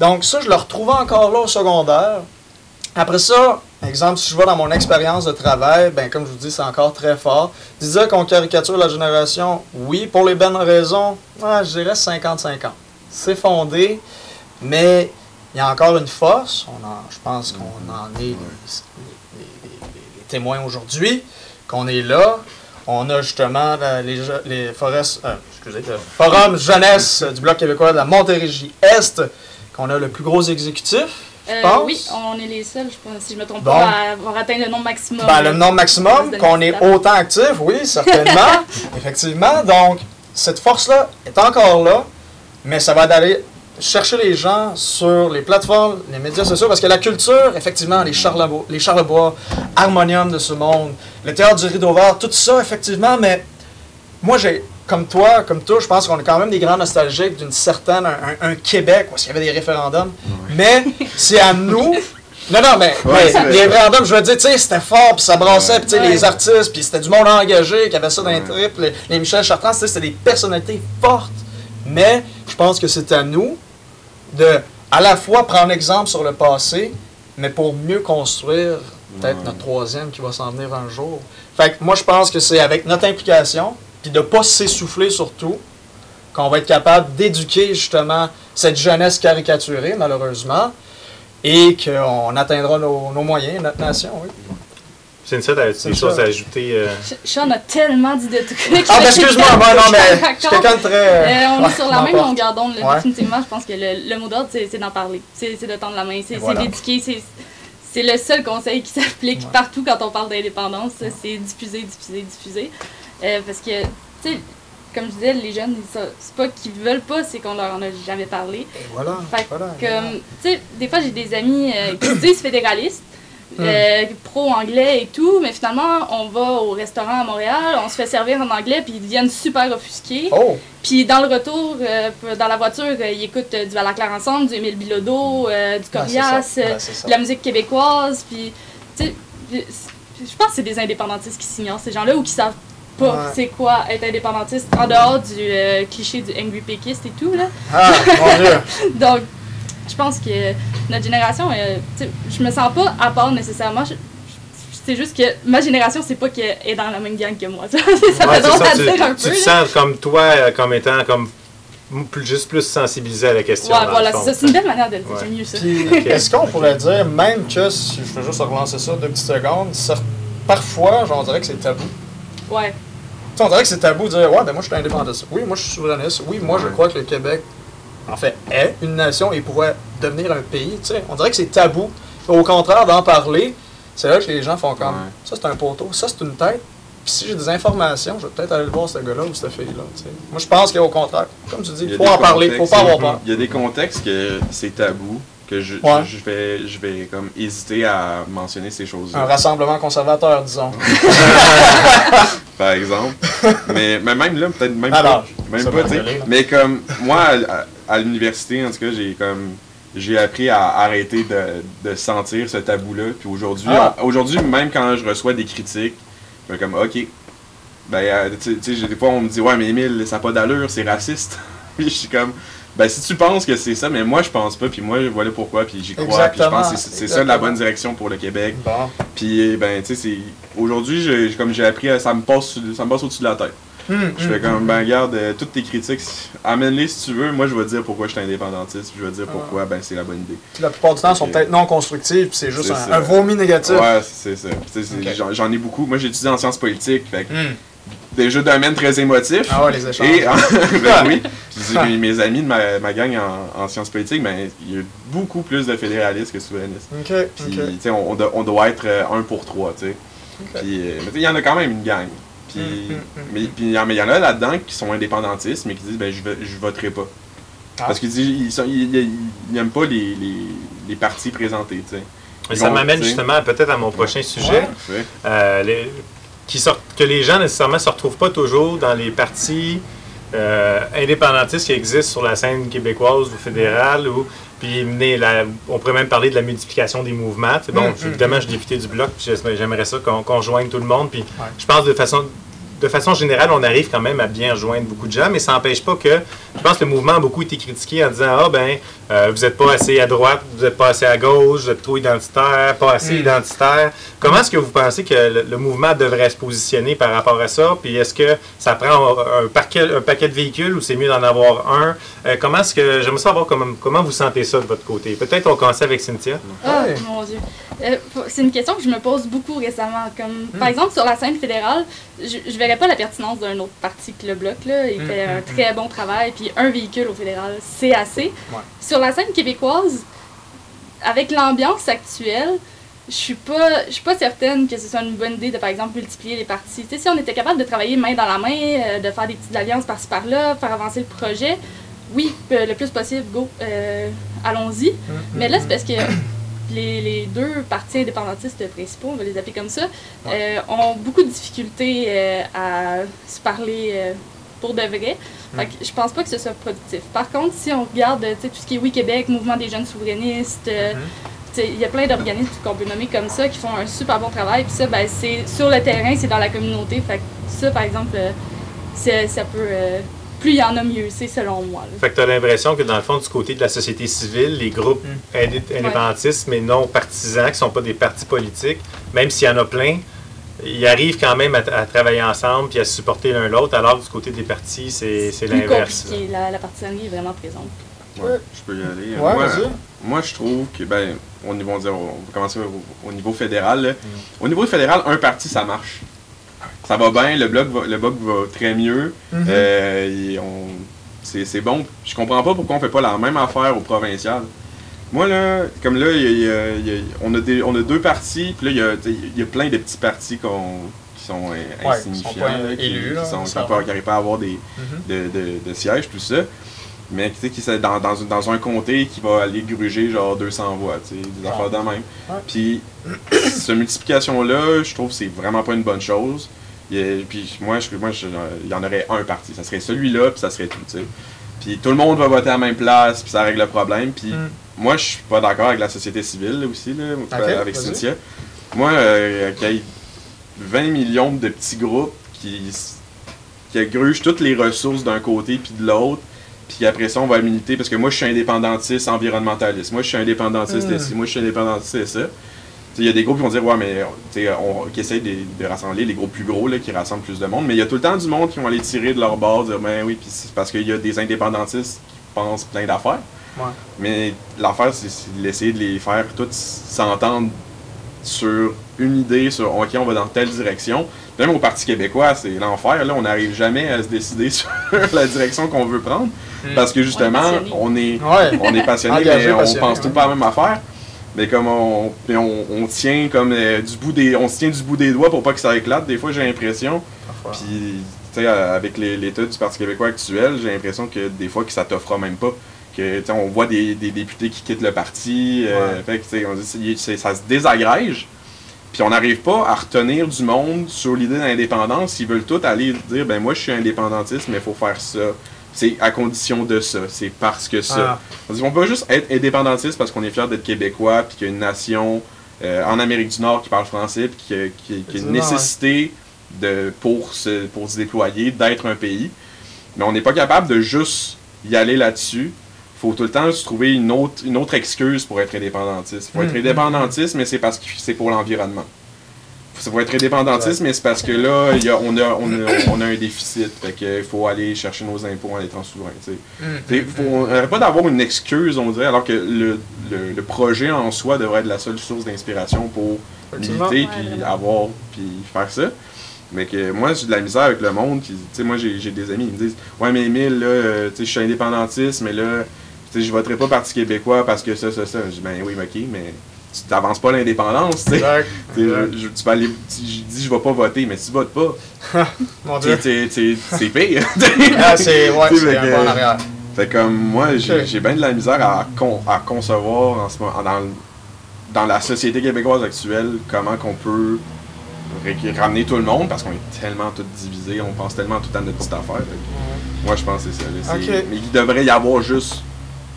Donc, ça, je le retrouvais encore là au secondaire. Après ça, exemple, si je vais dans mon expérience de travail, ben comme je vous dis, c'est encore très fort. Dire qu'on caricature la génération, oui, pour les bonnes raisons, ouais, je dirais 50-50. C'est fondé, mais il y a encore une force. On en, je pense qu'on en est les, les- les- les- les témoins aujourd'hui, qu'on est là. On a justement la- les, les forest- euh, excusez, le forum jeunesse du Bloc québécois de la Montérégie-Est, qu'on a le plus gros exécutif. Euh, oui, on est les seuls, je pense, si je me trompe Bon. pas, à avoir atteint le nombre maximum. Ben, le nombre maximum, qu'on est autant actif, oui, certainement. Effectivement. Donc, cette force-là est encore là, mais ça va d'aller chercher les gens sur les plateformes, les médias sociaux, parce que la culture, effectivement, les Charlebois, les Charlebois Harmonium de ce monde, le théâtre du Rideau Vert, tout ça, effectivement, mais moi, j'ai, comme toi, comme toi, je pense qu'on est quand même des grands nostalgiques d'une certaine, un, un- un Québec, où il y avait des référendums, mais c'est à nous. Non, non, mais, Ouais, mais les référendums, je veux dire, tu sais, c'était fort, puis ça brassait, puis tu sais, Ouais. les artistes, puis c'était du monde engagé qui avait ça dans les Ouais. tripes, les, les Michel Chartrand, tu sais, c'était des personnalités fortes. Mais je pense que c'est à nous de, à la fois, prendre exemple sur le passé, mais pour mieux construire peut-être Ouais. notre troisième qui va s'en venir un jour. Fait que moi, je pense que c'est avec notre implication, puis de pas s'essouffler surtout, qu'on va être capable d'éduquer justement cette jeunesse caricaturée, malheureusement, et qu'on atteindra nos, nos moyens, notre nation, oui. C'est des choses ça. à ajouter? euh, Sean a tellement dit de trucs. Ah, ben excuse-moi, moi, non, mais je suis D'accord. quelqu'un de très... Euh, on ouais, est sur la même longueur d'onde, Ouais. définitivement. Je pense que le, le mot d'ordre, c'est d'en parler. C'est de tendre la main. C'est voilà. d'éduquer. C'est c'est le seul conseil qui s'applique Ouais. partout quand on parle d'indépendance. C'est diffuser, diffuser, diffuser. Euh, parce que, tu sais, comme je disais, les jeunes, c'est pas qu'ils veulent pas, c'est qu'on leur en a jamais parlé. Et voilà, Fait que, voilà. comme, tu sais, des fois, j'ai des amis euh, qui se disent fédéralistes, Euh, pro-anglais et tout, mais finalement, on va au restaurant à Montréal, on se fait servir en anglais, puis ils deviennent super offusqués. Oh! Puis dans le retour, euh, dans la voiture, euh, ils écoutent du Valaclair ensemble, du Émile Bilodeau, du Corias, Ben, de la musique québécoise, puis, tu sais, puis, je pense que c'est des indépendantistes qui s'ignorent, ces gens-là, ou qui savent pas Ouais. c'est quoi être indépendantiste, en dehors du cliché du angry péquiste et tout, là. Ah, mon Dieu! Donc, je pense que notre génération, euh, tu je me sens pas à part nécessairement. C'est juste que ma génération, c'est pas qu'elle est dans la même gang que moi. Ça, ouais, fait drôle ça, à tu, dire un tu peu. te là. sens comme toi, euh, comme étant comme plus, juste plus sensibilisé à la question. Ouais, voilà, c'est ça. C'est une belle manière de le dire. Ouais. J'aime mieux ça. Puis, Ok. est-ce qu'on pourrait dire, même que, si je veux juste relancer ça deux petites secondes, parfois, genre, on dirait que c'est tabou. Ouais. Tu sais, on dirait que c'est tabou de dire, ouais, ben moi, je suis indépendantiste. Oui, moi, je suis souverainiste. Oui, moi, je crois que le Québec, en fait, est une nation et pourrait devenir un pays. On dirait que c'est tabou. Au contraire, d'en parler, c'est là que les gens font comme, Ouais. ça, c'est un poteau, ça, c'est une tête. Puis si j'ai des informations, je vais peut-être aller le voir, ce gars-là ou cette fille-là. Moi, je pense qu'au contraire, comme tu dis, Il faut en parler, faut pas avoir peur. Il y a des contextes que c'est tabou, que je, Ouais. je, vais, je vais comme hésiter à mentionner ces Un choses-là, rassemblement conservateur, disons. par exemple. mais, mais même là, peut-être même Alors. pas, Même pas. Mais comme, moi, à, à l'université, en tout cas, j'ai comme. J'ai appris à arrêter de, de sentir ce tabou-là. Puis aujourd'hui, Ah. aujourd'hui, même quand je reçois des critiques, je suis comme, OK. Ben, euh, tu sais- des fois, on me dit, ouais, mais Emile, ça n'a pas d'allure, c'est raciste. puis je suis comme, ben, si tu penses que c'est ça, mais moi, je pense pas. Puis moi, voilà pourquoi. Puis j'y crois. Puis je pense que c'est- ça la bonne direction pour le Québec. Bon. Puis, ben, tu sais. Aujourd'hui, comme j'ai appris, à- ça me passe, ça me passe au-dessus de la tête. Hum, Je fais comme, hum. ben regarde, euh, toutes tes critiques, amène-les si tu veux. Moi, je vais te dire pourquoi je suis indépendantiste. puis Je vais te dire pourquoi, ben c'est la bonne idée. Puis la plupart du temps, sont Ok. peut-être non constructives, puis c'est juste un, vomi négatif. Ouais, c'est ça. J'en- ai beaucoup. Moi, j'ai étudié en sciences politiques. Fait que Hum. déjà, domaine très émotif. Ah ouais, les échanges. Et, ben oui. Puis, Ah. mes- amis de ma, ma gang en, en sciences politiques, ben, il y a beaucoup plus de fédéralistes que souverainistes. Ok, Puis, ok. tu sais, on, on doit- on doit être euh, un pour trois, tu sais. Puis, euh, mais il y en a quand même une gang. Puis, Mm, mm, mm, mais puis il y en mais il y en a là-dedans qui sont indépendantistes, mais qui disent, ben, je, je voterai pas. Ah. Parce qu'ils disent, ils, sont- ils, ils- ils n'aiment pas les, les, les partis présentés, tu sais. Mais Ils ça m'amène justement peut-être à mon prochain sujet. Ouais. Euh, les- qui sortent, que les gens nécessairement se retrouvent pas toujours dans les partis euh, indépendantistes qui existent sur la scène québécoise ou fédérale. Ou, puis la- on pourrait même parler de la multiplication des mouvements. C'est bon, Mm, mm, évidemment, je suis député du bloc, puis j'aimerais ça qu'on qu'on joigne tout le monde. Puis Ouais. je pense de façon de façon générale, on arrive quand même à bien rejoindre beaucoup de gens, mais ça n'empêche pas que, je pense que le mouvement a beaucoup été critiqué en disant Ah, ben, euh, vous n'êtes pas assez à droite, vous n'êtes pas assez à gauche, vous êtes trop identitaire, pas assez Mm. identitaire. Comment est-ce que vous pensez que le, le mouvement devrait se positionner par rapport à ça? Puis est-ce que ça prend un paquet, un paquet de véhicules ou c'est mieux d'en avoir un? Euh, comment est-ce que, j'aimerais savoir comment, comment vous sentez ça de votre côté? Peut-être on commence avec Cynthia. Ah, mon Dieu. Euh, c'est une question que je me pose beaucoup récemment. Comme, Par exemple, sur la scène fédérale, je ne verrais pas la pertinence d'un autre parti que le Bloc. Là. Il Mm, fait mm, un très bon travail, puis un véhicule au fédéral, c'est assez. Ouais. Sur la scène québécoise, avec l'ambiance actuelle, je suis pas je suis pas certaine que ce soit une bonne idée de par exemple multiplier les partis. Tu sais, si on était capable de travailler main dans la main, euh, de faire des petites alliances par-ci par-là, faire avancer le projet, oui, euh, le plus possible, go, euh, allons-y. Mais là, c'est parce que les, les deux partis indépendantistes principaux, on va les appeler comme ça, euh, ont beaucoup de difficultés euh, à se parler euh, pour de vrai. Fait que je pense pas que ce soit productif. Par contre, si on regarde tout ce qui est Oui Québec, Mouvement des jeunes souverainistes, sais, il y a plein d'organismes qu'on peut nommer comme ça qui font un super bon travail. Puis ça, ben, c'est sur le terrain, c'est dans la communauté. Fait que ça, par exemple, ça peut. Plus il y en a, mieux c'est selon moi. là. Fait que tu as l'impression que dans le fond, du côté de la société civile, les groupes Mm. indé- indépendantistes, mais non partisans, qui ne sont pas des partis politiques, même s'il y en a plein, ils arrivent quand même à, à travailler ensemble puis à se supporter l'un l'autre, alors que du côté des partis, c'est l'inverse. compliqué. La, la partisanerie est vraiment présente. Ouais, je peux y aller. Ouais, moi, moi, je trouve que, ben, au niveau, on va dire- on va commencer au, au niveau fédéral. là. Au niveau fédéral, un parti, ça marche. Ça va bien, le bloc va, le va très mieux. Mhm. Euh, et on- c'est bon. Je comprends pas pourquoi on fait pas la même affaire au provincial. Moi, là, comme là, il y a- il y a- il y a- on, a des- on a deux partis, puis là, il y a, plein de petits partis qu'on- qui sont euh, qui sont insignifiants, qui, n'arrivent pas, à avoir des, Mhm. de, de, de sièges, tout ça. Mais tu sais, qui c'est dans, dans, un comté qui va aller gruger genre 200 voix, tu sais, des Ah. affaires de même. Puis, cette multiplication-là, je trouve que c'est vraiment pas une bonne chose. A- puis moi, je, moi je- il y en aurait un parti. Ça serait celui-là, puis ça serait tout, tu sais. Puis tout le monde va voter à la même place, puis ça règle le problème. Puis Mm. moi, je suis pas d'accord avec la société civile là, aussi, là, avec. Cynthia. Moi, euh, qu'il y ait 20 millions de petits groupes qui, qui grugent toutes les ressources d'un côté puis de l'autre, puis après ça, on va militer, parce que moi, je suis indépendantiste environnementaliste, moi, je suis indépendantiste Mm. ici, moi, je suis indépendantiste et ça. Il y a des groupes qui vont dire, ouais, mais tu sais, on, qui essayent de, de rassembler les groupes plus gros, là, qui rassemblent plus de monde, mais il y a tout le temps du monde qui vont aller tirer de leur bord, dire, ben oui, puis c'est parce qu'il y a des indépendantistes qui pensent plein d'affaires. Ouais. Mais l'affaire, c'est d'essayer de les faire tous s'entendre sur une idée, sur OK, on va dans telle direction. Même au Parti québécois, c'est l'enfer. Là, on n'arrive jamais à se décider sur la direction qu'on veut prendre. Mm. Parce que justement, on est, Ouais. on est passionné, mais on passionné, pense tout à la même affaire. Mais comme on, on, on tient comme euh, du bout des, on se tient du bout des doigts pour pas que ça éclate. Des fois, j'ai l'impression. Puis, tu sais, avec l'état du Parti québécois actuel, j'ai l'impression que des fois, que ça t'offre même pas. Que, on voit des, des députés qui quittent le parti. euh, Ouais. fait que, on dit, ça se désagrège. Puis on n'arrive pas à retenir du monde sur l'idée d'indépendance. Ils veulent tout aller dire, ben moi je suis indépendantiste, mais il faut faire ça. C'est à condition de ça. C'est parce que ça. Ah. On dit, on peut juste être indépendantiste parce qu'on est fier d'être québécois, puis qu'il y a une nation euh, en Amérique du Nord qui parle français, puis qui, a- qui- qui a une ouais. nécessité de, pour, se, pour se déployer, d'être un pays. Mais on n'est pas capable de juste y aller là-dessus. faut tout le temps se trouver une autre, une autre excuse pour être indépendantiste. faut être Mm, indépendantiste, mais c'est parce que c'est pour l'environnement. Ça faut être indépendantiste, mais c'est parce que là, il y a- on, a, on, a, on a un déficit. Fait qu'il faut aller chercher nos impôts en étant souverain. tu sais. Mm. T'sais, faut- on n'arrête pas d'avoir une excuse, on dirait, alors que le, le, le projet en soi devrait être la seule source d'inspiration pour militer, puis avoir, puis faire ça. Mais que moi, j'ai de la misère avec le monde. Puis, tu sais, moi, j'ai j'ai des amis, ils me disent Ouais, mais Emile, là, euh, tu sais, je suis indépendantiste, mais là, tu sais, je voterai pas Parti québécois parce que ça, ça, ça. Je dis Ben oui, ok, mais tu t'avances pas l'indépendance, tu vas aller, tu- je dis je vais pas voter, mais si tu votes pas, c'est pire. Ah, c'est ouais, c'est un arrière. Fait comme moi, j'ai bien de la misère à, con- à concevoir en ce moment, dans, dans la société québécoise actuelle, comment qu'on peut ramener tout le monde, parce qu'on est tellement tous divisés, on pense tellement tout à notre petite affaire. Moi, je pense que c'est ça. Mais il devrait y avoir juste,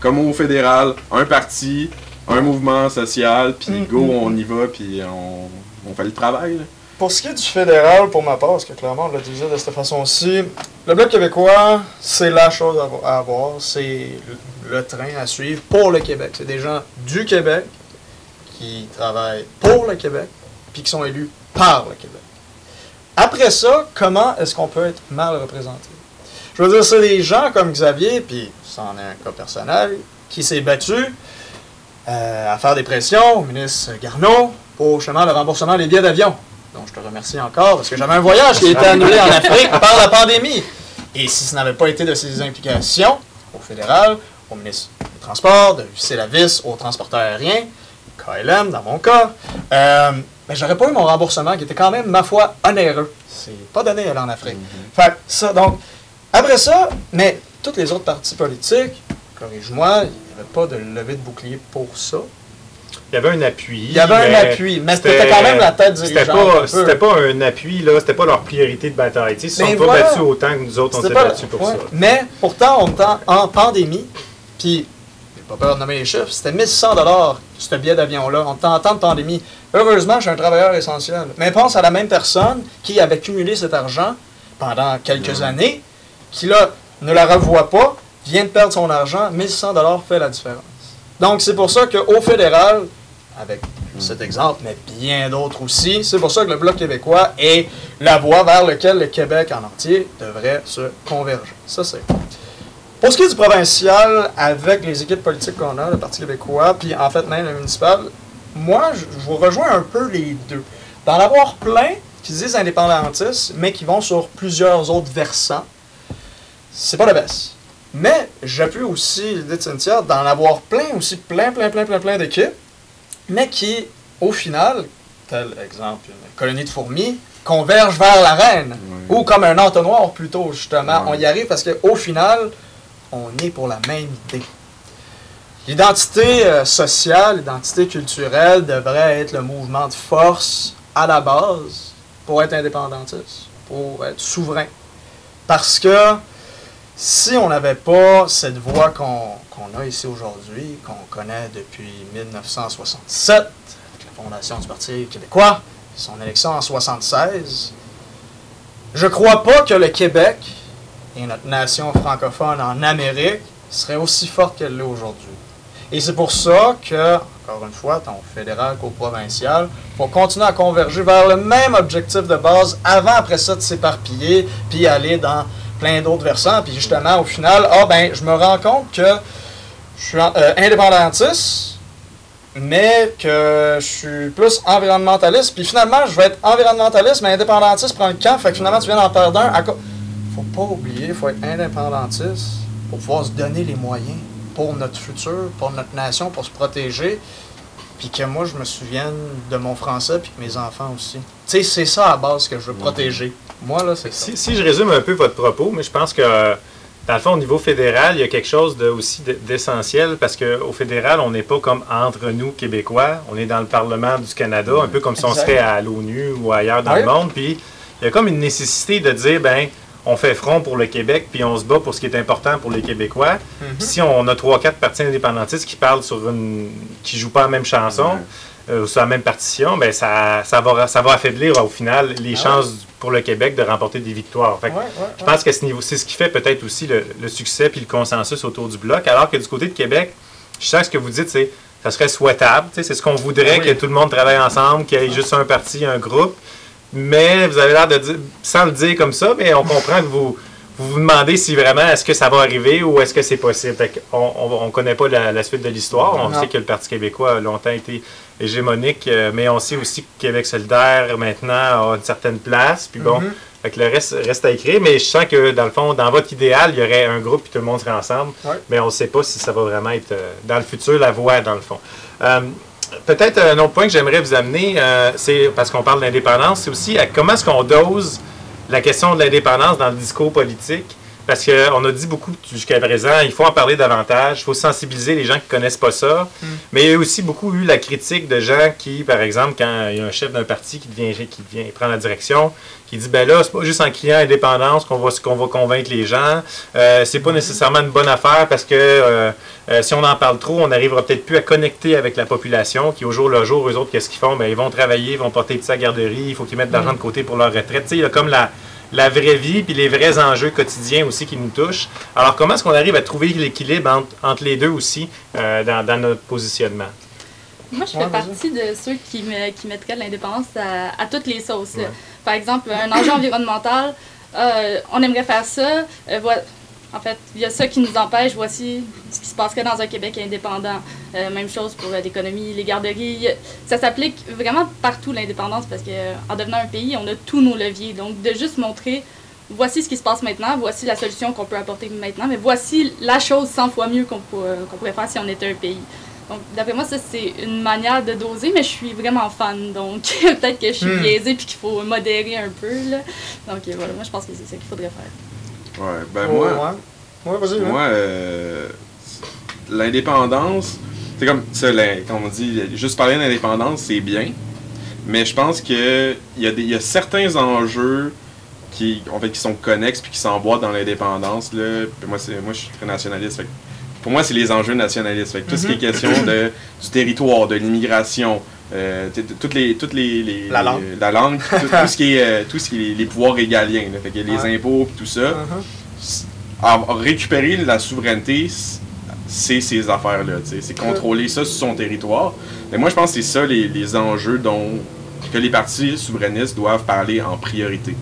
comme au fédéral, un parti, un mouvement social, puis Mm, go, mm, on y va, puis on, on fait le travail. là. Pour ce qui est du fédéral, pour ma part, parce que clairement on l'a divisé de cette façon-ci, le Bloc québécois, c'est la chose à avo- à avoir, c'est le, le train à suivre pour le Québec. C'est des gens du Québec qui travaillent pour le Québec, puis qui sont élus par le Québec. Après ça, comment est-ce qu'on peut être mal représenté? Je veux dire, c'est des gens comme Xavier, puis c'en est un cas personnel, qui s'est battu euh, à faire des pressions au ministre Garneau pour justement le remboursement des billets d'avion. Donc je te remercie encore parce que j'avais un voyage qui a été annulé en Afrique par la pandémie. Et si ce n'avait pas été de ses implications au fédéral, au ministre des Transports, de visser la vis aux transporteurs aériens, KLM dans mon cas, euh, ben, j'aurais pas eu mon remboursement qui était quand même, ma foi, onéreux. C'est pas donné aller en Afrique. Fait que ça, donc, après ça, mais toutes les autres partis politiques, corrige-moi, il n'y avait pas de levée de bouclier pour ça. Il y avait un appui. Il y avait un appui, mais c'était quand même la tête C'était dirigeante. un pas, c'était pas un appui, là. C'était pas leur priorité de bataille. Ils ne Mais sont pas battus autant que nous autres, on C'était s'est battus pour ouais. ça. Mais pourtant, on en- pandémie, puis j'ai pas peur de nommer les chiffres, c'était 1100 dollars ce billet d'avion-là. En temps de pandémie. Heureusement, je suis un travailleur essentiel. Mais pense à la même personne qui avait cumulé cet argent pendant quelques années, qui là ne la revoit pas, vient de perdre son argent, 1100 dollars fait la différence. Donc c'est pour ça qu'au fédéral, avec cet exemple, mais bien d'autres aussi, c'est pour ça que le Bloc québécois est la voie vers laquelle le Québec en entier devrait se converger. Ça, c'est. Pour ce qui est du provincial, avec les équipes politiques qu'on a, le Parti québécois, puis en fait même le municipal, moi, je vous rejoins un peu les deux. D'en avoir plein qui se disent indépendantistes, mais qui vont sur plusieurs autres versants, c'est pas la baisse. Mais j'appuie aussi l'idée de Cynthia d'en avoir plein aussi, plein, plein, plein, plein, plein d'équipes, mais qui, au final, tel exemple une colonie de fourmis, convergent vers la reine. Ou comme un entonnoir plutôt, justement. On y arrive parce qu'au final, on est pour la même idée. L'identité euh, sociale, l'identité culturelle devrait être le mouvement de force à la base pour être indépendantiste, pour être souverain. Parce que si on n'avait pas cette voix qu'on a ici aujourd'hui, qu'on connaît depuis 1967, avec la fondation du Parti québécois, son élection en 1976, je crois pas que le Québec et notre nation francophone en Amérique serait aussi forte qu'elle l'est aujourd'hui. Et c'est pour ça que, encore une fois, tant au fédéral qu'au provincial, faut continuer à converger vers le même objectif de base avant, après ça, de s'éparpiller, puis aller dans plein d'autres versants. Puis justement, au final, ah ben, je me rends compte que je suis euh, indépendantiste, mais que je suis plus environnementaliste. Puis finalement, je vais être environnementaliste, mais indépendantiste prend le camp. Fait que finalement, tu viens d'en perdre un. à faut pas oublier, il faut être indépendantiste pour pouvoir se donner les moyens pour notre futur, pour notre nation, pour se protéger. Puis que moi, je me souvienne de mon français, puis que mes enfants aussi. Tu sais, c'est ça à base que je veux protéger. Moi, là, c'est ça. Si, si je résume un peu votre propos, mais je pense que dans le fond, au niveau fédéral, il y a quelque chose de, aussi de- d'essentiel parce qu'au fédéral, on n'est pas comme entre nous, Québécois. On est dans le Parlement du Canada, un peu comme si on serait à l'ONU ou ailleurs dans Oui. le monde. Puis il y a comme une nécessité de dire, ben, on fait front pour le Québec, puis on se bat pour ce qui est important pour les Québécois. Mhm. Si on a trois, quatre partis indépendantistes qui parlent sur une. qui jouent pas la même chanson, euh, sur la même partition, ben ça, ça, va, ça va affaiblir au final les Ah chances pour le Québec de remporter des victoires. Fait que Ouais, ouais, je pense qu'à ce niveau, c'est ce qui fait peut-être aussi le, le succès puis le consensus autour du bloc. Alors que du côté de Québec, je sens que ce que vous dites, c'est ça serait souhaitable. C'est ce qu'on voudrait Oui. que tout le monde travaille ensemble, qu'il y ait juste un parti, un groupe. Mais vous avez l'air de dire, sans le dire comme ça, mais on comprend que vous vous, vous demandez si vraiment est-ce que ça va arriver ou est-ce que c'est possible? Fait on ne connaît pas la, la suite de l'histoire. On Non. sait que le Parti québécois a longtemps été hégémonique, euh, mais on sait aussi que Québec solidaire maintenant a une certaine place. Puis bon, Mhm. fait que le reste reste à écrire, mais je sens que dans le fond, dans votre idéal, il y aurait un groupe puis tout le monde serait ensemble. Ouais. Mais on ne sait pas si ça va vraiment être euh, dans le futur la voie, dans le fond. Euh, Peut-être un autre point que j'aimerais vous amener, euh, c'est parce qu'on parle d'indépendance, c'est aussi à comment est-ce qu'on dose la question de l'indépendance dans le discours politique. Parce qu'on a dit beaucoup jusqu'à présent, il faut en parler davantage, il faut sensibiliser les gens qui ne connaissent pas ça. Mm. Mais il y a aussi beaucoup eu la critique de gens qui, par exemple, quand il y a un chef d'un parti qui vient, qui prendre la direction, qui dit ben là, c'est pas juste en criant indépendance qu'on va, qu'on va convaincre les gens. Euh, c'est pas nécessairement une bonne affaire parce que euh, euh, si on en parle trop, on n'arrivera peut-être plus à connecter avec la population qui, au jour le jour, eux autres, qu'est-ce qu'ils font? Ben, ils vont travailler, ils vont porter de sa garderie, il faut qu'ils mettent de l'argent de côté pour leur retraite. Tu sais, il y a comme la, la vraie vie puis les vrais enjeux quotidiens aussi qui nous touchent. Alors, comment est-ce qu'on arrive à trouver l'équilibre entre, entre les deux aussi euh, dans, dans notre positionnement? Moi, je fais partie de ceux qui, me- qui mettraient l'indépendance à, à toutes les sauces. Ouais. Par exemple, un enjeu environnemental, euh, on aimerait faire ça. euh, en fait, il y a ça qui nous empêche. Voici ce qui se passerait dans un Québec indépendant. Euh, même chose pour euh, l'économie, les garderies. Ça s'applique vraiment partout, l'indépendance, parce qu'en devenant un pays, on a tous nos leviers. Donc, de juste montrer voici ce qui se passe maintenant, voici la solution qu'on peut apporter maintenant, mais voici la chose 100 fois mieux qu'on pour- qu'on pourrait faire si on était un pays. Donc, d'après moi, ça, c'est une manière de doser, mais je suis vraiment fan. Donc, peut-être que je suis Hmm. biaisée puis qu'il faut modérer un peu. Là. Donc, euh, voilà, moi, je pense que c'est ça qu'il faudrait faire. Ouais, ben Ouais, moi, ouais. Ouais, vas-y. ouais. moi euh, l'indépendance, c'est comme, ça, comme on dit, juste parler d'indépendance, c'est bien, mais je pense que il y, a des- y a certains enjeux qui, en fait, qui sont connexes puis qui s'emboîtent dans l'indépendance. Là. Puis moi, c'est, moi, je suis très nationaliste. fait pour moi, c'est les enjeux nationalistes. Fait tout ce qui est question de, du territoire, de l'immigration, euh, toutes les, toutes les, les- La langue. les- la langue, tout, tout ce qui est, euh, tout ce qui est les, les pouvoirs régaliens. Là. Fait que les Ouais. impôts puis tout ça à récupérer la souveraineté, c'est ces affaires-là. C'est contrôler ça sur son territoire. Mais moi, je pense que c'est ça les, les enjeux dont que les partis souverainistes doivent parler en priorité.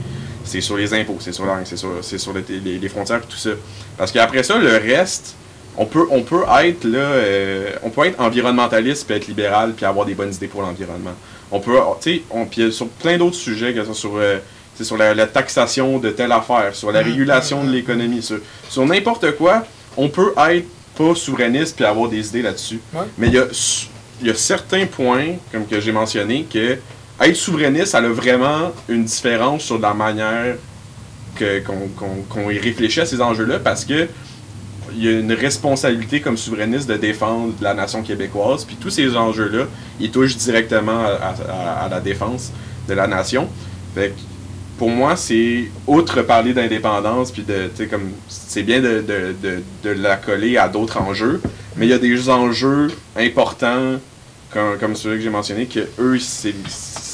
C'est sur les impôts, c'est sur la langue, c'est sur, sur le- les, les frontières et tout ça. Parce qu'après ça, le reste, on peut, on peut être là, euh, on peut être environnementaliste puis être libéral puis avoir des bonnes idées pour l'environnement. On peut, tu sais, on puis sur plein d'autres sujets, que sur euh, sur la, la taxation de telle affaire, sur la Mhm. régulation de l'économie, sur, sur n'importe quoi, on peut être pas souverainiste puis avoir des idées là-dessus. Ouais. Mais il y, a, y certains points, comme que j'ai mentionné, que être souverainiste, ça a vraiment une différence sur la manière que- qu'on qu'on- qu'on y réfléchit à ces enjeux-là parce que il y a une responsabilité comme souverainiste de défendre la nation québécoise. Puis tous ces enjeux-là, ils touchent directement à, la défense de la nation. Fait que pour moi, c'est outre parler d'indépendance, puis de, comme c'est bien de, de, de, la coller à d'autres enjeux, mais il y a des enjeux importants, comme, comme ceux que j'ai mentionnés, que eux, c'est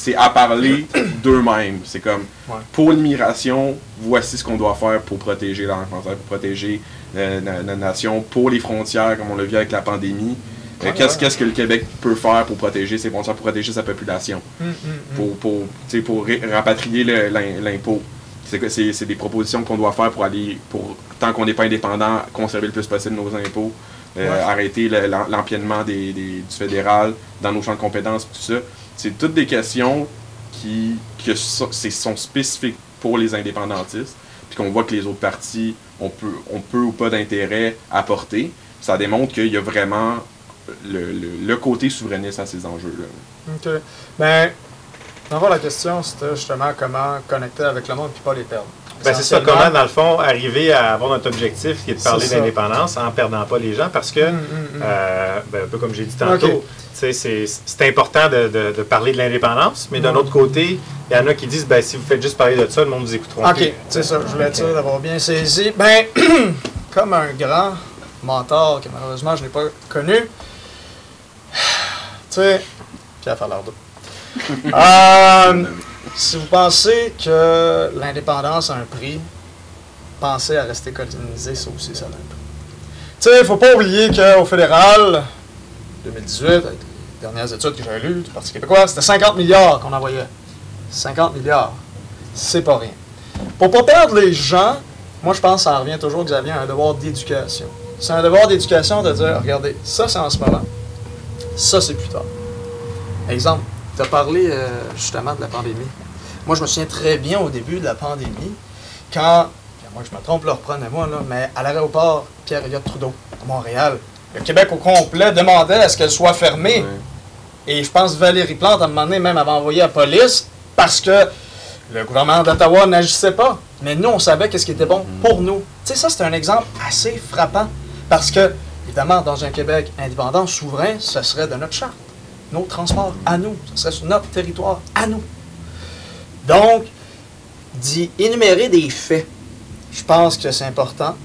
c'est à parler d'eux-mêmes. C'est comme, Ouais. pour l'immigration, voici ce qu'on doit faire pour protéger la pour protéger euh, la, la nation, pour les frontières, comme on l'a vu avec la pandémie. Euh, Qu'est-ce qu'est-ce que le Québec peut faire pour protéger ses frontières, pour protéger sa population? Hum, hum, hum. pour, pour, rapatrier le- l'im- l'impôt. C'est c'est c'est des propositions qu'on doit faire pour aller, pour tant qu'on n'est pas indépendant, conserver le plus possible nos impôts, euh, Ouais. arrêter le- des, des- du fédéral dans nos champs de compétences, tout ça. C'est toutes des questions qui, que sont spécifiques pour les indépendantistes, puis qu'on voit que les autres partis ont peu, ont peu ou pas d'intérêt à porter. Ça démontre qu'il y a vraiment le, le- le côté souverainiste à ces enjeux-là. OK. Ben, le fond, la question, c'était justement comment connecter avec le monde puis pas les perdre. Ben, c'est ça, comment, dans le fond, arriver à avoir notre objectif qui est de parler d'indépendance en perdant pas les gens parce que, Hum, hum, hum. euh, ben, un peu comme j'ai dit tantôt, Ok. tu sais, c'est c'est important de, de- de parler de l'indépendance, mais d'un autre côté, il y en a qui disent ben, si vous faites juste parler de ça, le monde vous écoutera. Ok, c'est ça, je voulais être sûr d'avoir bien saisi. Ben, comme un grand mentor que malheureusement je n'ai pas connu, tu sais, Pierre Falardeau. Euh, si vous pensez que l'indépendance a un prix, pensez à rester colonisé, ça aussi, ça a un prix. Tu sais, il faut pas oublier qu'au fédéral, 2018, avec les dernières études que j'ai lues du Parti québécois, c'était 50 milliards qu'on envoyait. 50 milliards. C'est pas rien. Pour pas perdre les gens, moi je pense que ça revient toujours, Xavier, à un devoir d'éducation. C'est un devoir d'éducation de dire, regardez, ça c'est en ce moment, ça c'est plus tard. Exemple, tu as parlé euh, justement de la pandémie. Moi je me souviens très bien au début de la pandémie, quand, moi je me trompe, là, reprenez-moi, là, mais à l'aéroport Pierre-Éliott Trudeau, à Montréal, le Québec au complet demandait à ce qu'elle soit fermée. Et je pense Valérie Plante, à un moment donné, même avait envoyé la police parce que le gouvernement d'Ottawa n'agissait pas. Mais nous, on savait qu'est-ce qui était bon pour nous. Tu sais, ça, c'est un exemple assez frappant. Parce que, évidemment, dans un Québec indépendant, souverain, ce serait de notre charte. Nos transports à nous. Ce serait sur notre territoire à nous. Donc, d'y énumérer des faits, je pense que c'est important.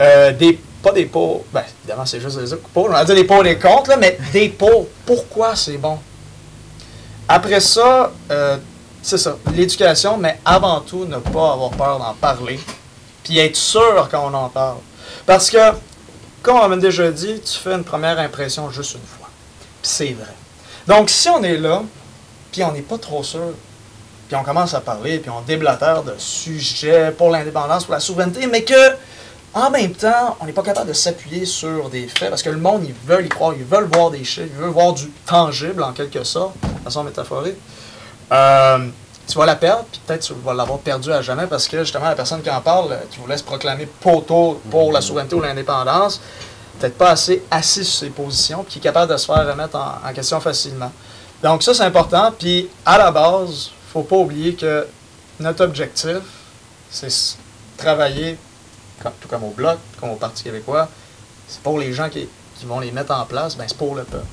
Euh, des, pas des pour, ben, évidemment, c'est juste des pour, on va dire des pour et des contre, là, mais des pour. Pourquoi c'est bon? Après ça, euh, c'est ça, l'éducation, mais avant tout, ne pas avoir peur d'en parler, puis être sûr quand on en parle. Parce que, comme on m'a déjà dit, tu fais une première impression juste une fois. Puis c'est vrai. Donc, si on est là, puis on n'est pas trop sûr, puis on commence à parler, puis on déblatère de sujets pour l'indépendance, pour la souveraineté, mais que, en même temps, on n'est pas capable de s'appuyer sur des faits, parce que le monde, ils veulent y croire, ils veulent voir des chiffres, ils veulent voir du tangible, en quelque sorte, de façon métaphorique. Euh, tu vas la perdre, puis peut-être tu vas l'avoir perdue à jamais, parce que, justement, la personne qui en parle, euh, qui voulait se proclamer poteau pour la souveraineté ou l'indépendance, peut-être pas assez assis sur ses positions, puis qui est capable de se faire remettre en, en question facilement. Donc ça, c'est important. Puis à la base, faut pas oublier que notre objectif, c'est travailler, tout comme au Bloc, comme au Parti québécois, c'est pour les gens qui, vont les mettre en place, ben c'est pour le peuple.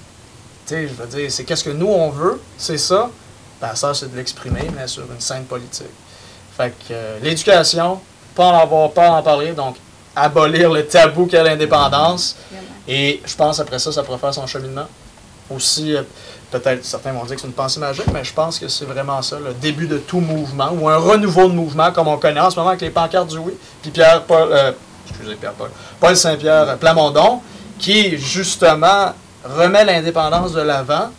Tu sais, je veux dire, c'est qu'est-ce que nous, on veut, c'est ça. Ben ça, c'est de l'exprimer, mais sur une scène politique. Fait que euh, l'éducation, pas en avoir peur d'en parler, donc abolir le tabou qu'est l'indépendance. Et je pense après ça, ça pourrait faire son cheminement. Aussi, euh, peut-être certains vont dire que c'est une pensée magique, mais je pense que c'est vraiment ça, le début de tout mouvement, ou un renouveau de mouvement, comme on connaît en ce moment avec les pancartes du oui. Puis Pierre Paul, euh, excusez Pierre Paul, Paul Saint-Pierre Plamondon, qui justement remet l'indépendance de l'avant.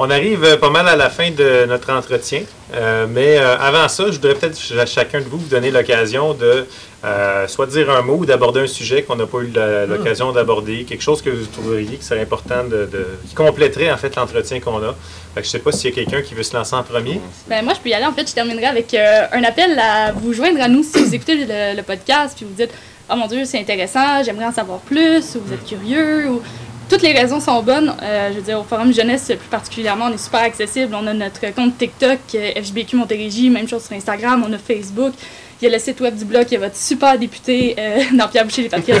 On arrive euh, pas mal à la fin de notre entretien, euh, mais euh, avant ça, je voudrais peut-être à chacun de vous vous donner l'occasion de euh, soit dire un mot ou d'aborder un sujet qu'on n'a pas eu la- l'occasion d'aborder, quelque chose que vous trouveriez que serait important de, de- qui compléterait en fait l'entretien qu'on a. Fait que je sais pas s'il y a quelqu'un qui veut se lancer en premier. Ben, moi, je peux y aller. En fait, je terminerai avec un appel à vous joindre à nous si vous écoutez le, le podcast puis vous dites Oh mon Dieu, c'est intéressant, j'aimerais en savoir plus, ou vous êtes curieux, ou. Toutes les raisons sont bonnes. Euh, je veux dire, au Forum Jeunesse, plus particulièrement, on est super accessible. On a notre compte TikTok, euh, FJBQ Montérégie, même chose sur Instagram, on a Facebook. Il y a le site web du blog, il y a votre super député euh, dans Pierre Boucher, les. Belchères.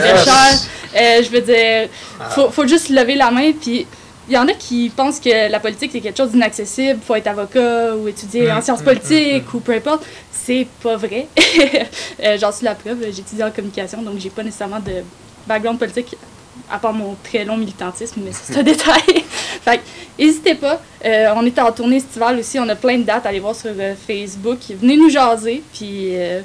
Euh, je veux dire, faut, faut juste lever la main, puis il y en a qui pensent que la politique c'est quelque chose d'inaccessible, faut être avocat ou étudier en Mm, sciences mm, politiques ou peu importe. C'est pas vrai. Euh, J'en suis la preuve, j'ai étudié en communication, donc j'ai pas nécessairement de background politique à part mon très long militantisme, mais c'est un détail. fait que, n'hésitez pas. Euh, on est en tournée estivale aussi, on a plein de dates, allez voir sur euh, Facebook. Venez nous jaser, puis euh,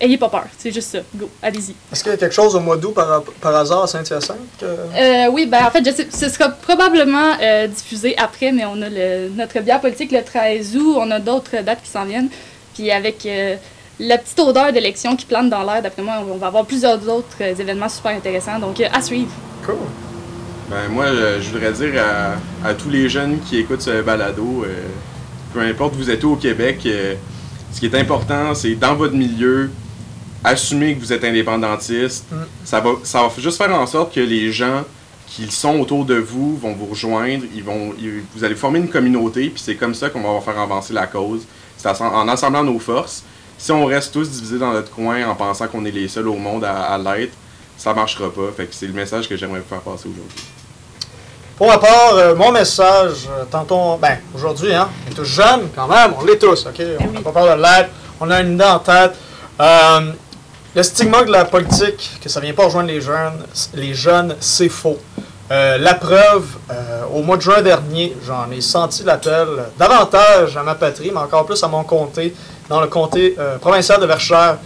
ayez pas peur, c'est juste ça. Go, allez-y. Est-ce qu'il y a quelque chose au mois d'août par, par hasard à Saint-Hyacinthe? Euh, oui, ben en fait, je sais, ce sera probablement diffusé après, mais on a le, notre bière politique le 13 août, on a d'autres dates qui s'en viennent. Puis avec la petite odeur d'élection qui plane dans l'air, d'après moi, on va avoir plusieurs autres euh, événements super intéressants. Donc, euh, à suivre. Cool. Ben, moi, euh, je voudrais dire à, à tous les jeunes qui écoutent ce balado, euh, peu importe où vous êtes où au Québec, euh, ce qui est important, c'est dans votre milieu, assumer que vous êtes indépendantiste. Mm. Ça, va, ça va juste faire en sorte que les gens qui sont autour de vous, vont vous rejoindre, ils vont, ils- vous allez former une communauté, puis c'est comme ça qu'on va faire avancer la cause. C'est en en assemblant nos forces. Si on reste tous divisés dans notre coin en pensant qu'on est les seuls au monde à, l'être, ça marchera pas. Fait que c'est le message que j'aimerais vous faire passer aujourd'hui. Pour ma part, euh, mon message, euh, tantôt, ben, aujourd'hui, hein, on est tous jeunes quand même, on l'est tous, ok? On n'a pas peur de l'être, on a une idée en tête. Euh, le stigma de la politique, que ça vient pas rejoindre les jeunes, les jeunes, c'est faux. La preuve, au mois de juin dernier, j'en ai senti l'appel davantage à ma patrie, mais encore plus à mon comté, dans le comté euh, provincial de Verchères.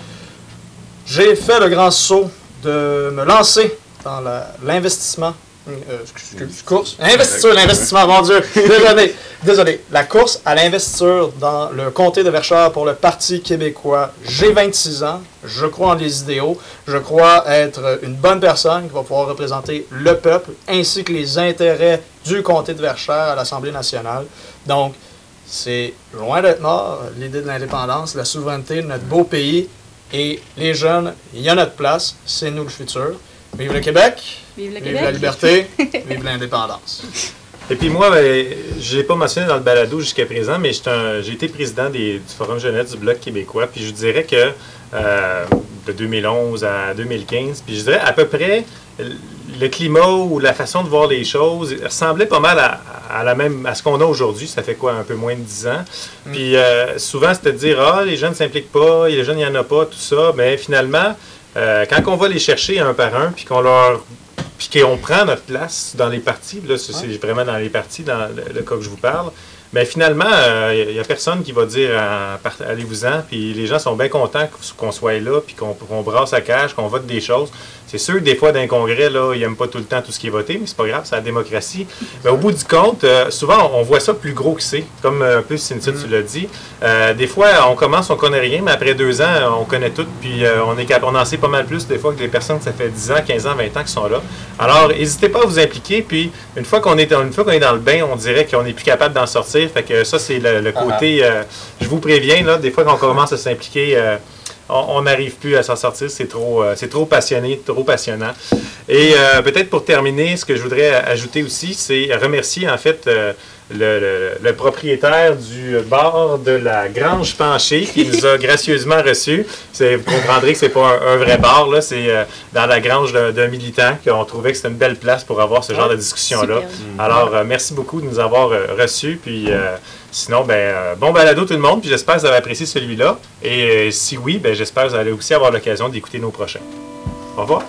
J'ai fait le grand saut de me lancer dans la- l'investissement. euh, excuse- excuse- course. Investiture, l'investissement, mon Dieu. Désolé. Désolé. La course à l'investiture dans le comté de Verchères pour le Parti québécois. J'ai 26 ans. Je crois en les idéaux. Je crois être une bonne personne qui va pouvoir représenter le peuple ainsi que les intérêts du comté de Verchères à l'Assemblée nationale. Donc, c'est loin d'être mort, l'idée de l'indépendance, la souveraineté de notre beau pays. Et les jeunes, il y a notre place, c'est nous le futur. Vive le Québec, Vive le vive Québec! la liberté, vive l'indépendance. Et puis moi, ben, je l'ai pas mentionné dans le balado jusqu'à présent, mais j'ai été président des- du Forum jeunesse du Bloc québécois. Puis je dirais que euh, de 2011 à 2015, puis je dirais à peu près le climat ou la façon de voir les choses ressemblait pas mal à, à la même à ce qu'on a aujourd'hui. Ça fait quoi, un peu moins de 10 ans? Puis euh, souvent, c'était de dire ah les jeunes ne s'impliquent pas, les jeunes il n'y en a pas, tout ça. Mais finalement, euh, quand on va les chercher un par un, puis qu'on leur puis qu'on prend notre place dans les partis, là, c'est vraiment dans les partis, dans le, le cas que je vous parle, mais finalement, il n'y a personne qui va dire euh, allez-vous-en, puis les gens sont bien contents qu'on soit là, puis qu'on qu'on brasse à cash, qu'on vote des choses. C'est sûr que des fois, d'un congrès, là, ils n'aiment pas tout le temps tout ce qui est voté, mais c'est pas grave, c'est la démocratie. Mais au bout du compte, euh, souvent, on voit ça plus gros que c'est, comme euh, un peu Cynthia, tu l'as dit. Euh, des fois, on commence, on connaît rien, mais après deux ans, on connaît tout, puis euh, on est cap- on en sait pas mal plus des fois que des personnes, ça fait 10 ans, 15 ans, 20 ans qui sont là. Alors, n'hésitez pas à vous impliquer, puis une fois qu'on est, dans- une fois qu'on est dans le bain, on dirait qu'on n'est plus capable d'en sortir. Fait que ça, c'est le, le côté, euh, je vous préviens, là, des fois qu'on commence à s'impliquer, on n'arrive plus à s'en sortir, c'est trop, euh, c'est trop passionné, trop passionnant. Et euh, peut-être pour terminer, ce que je voudrais ajouter aussi, c'est remercier en fait euh, le, le- le propriétaire du bar de la Grange Penchée qui nous a gracieusement reçus. C'est- Vous comprendrez que c'est pas un, un vrai bar, là, c'est euh, dans la grange d'un militant qu'on trouvait que c'était une belle place pour avoir ce genre de discussion-là. Superbe. Alors, euh, merci beaucoup de nous avoir euh, reçus. Puis, euh, sinon, ben, euh, bon balado tout le monde. Puis, j'espère que vous avez apprécié celui-là. Et euh, si oui, ben, j'espère que vous allez aussi avoir l'occasion d'écouter nos prochains. Au revoir.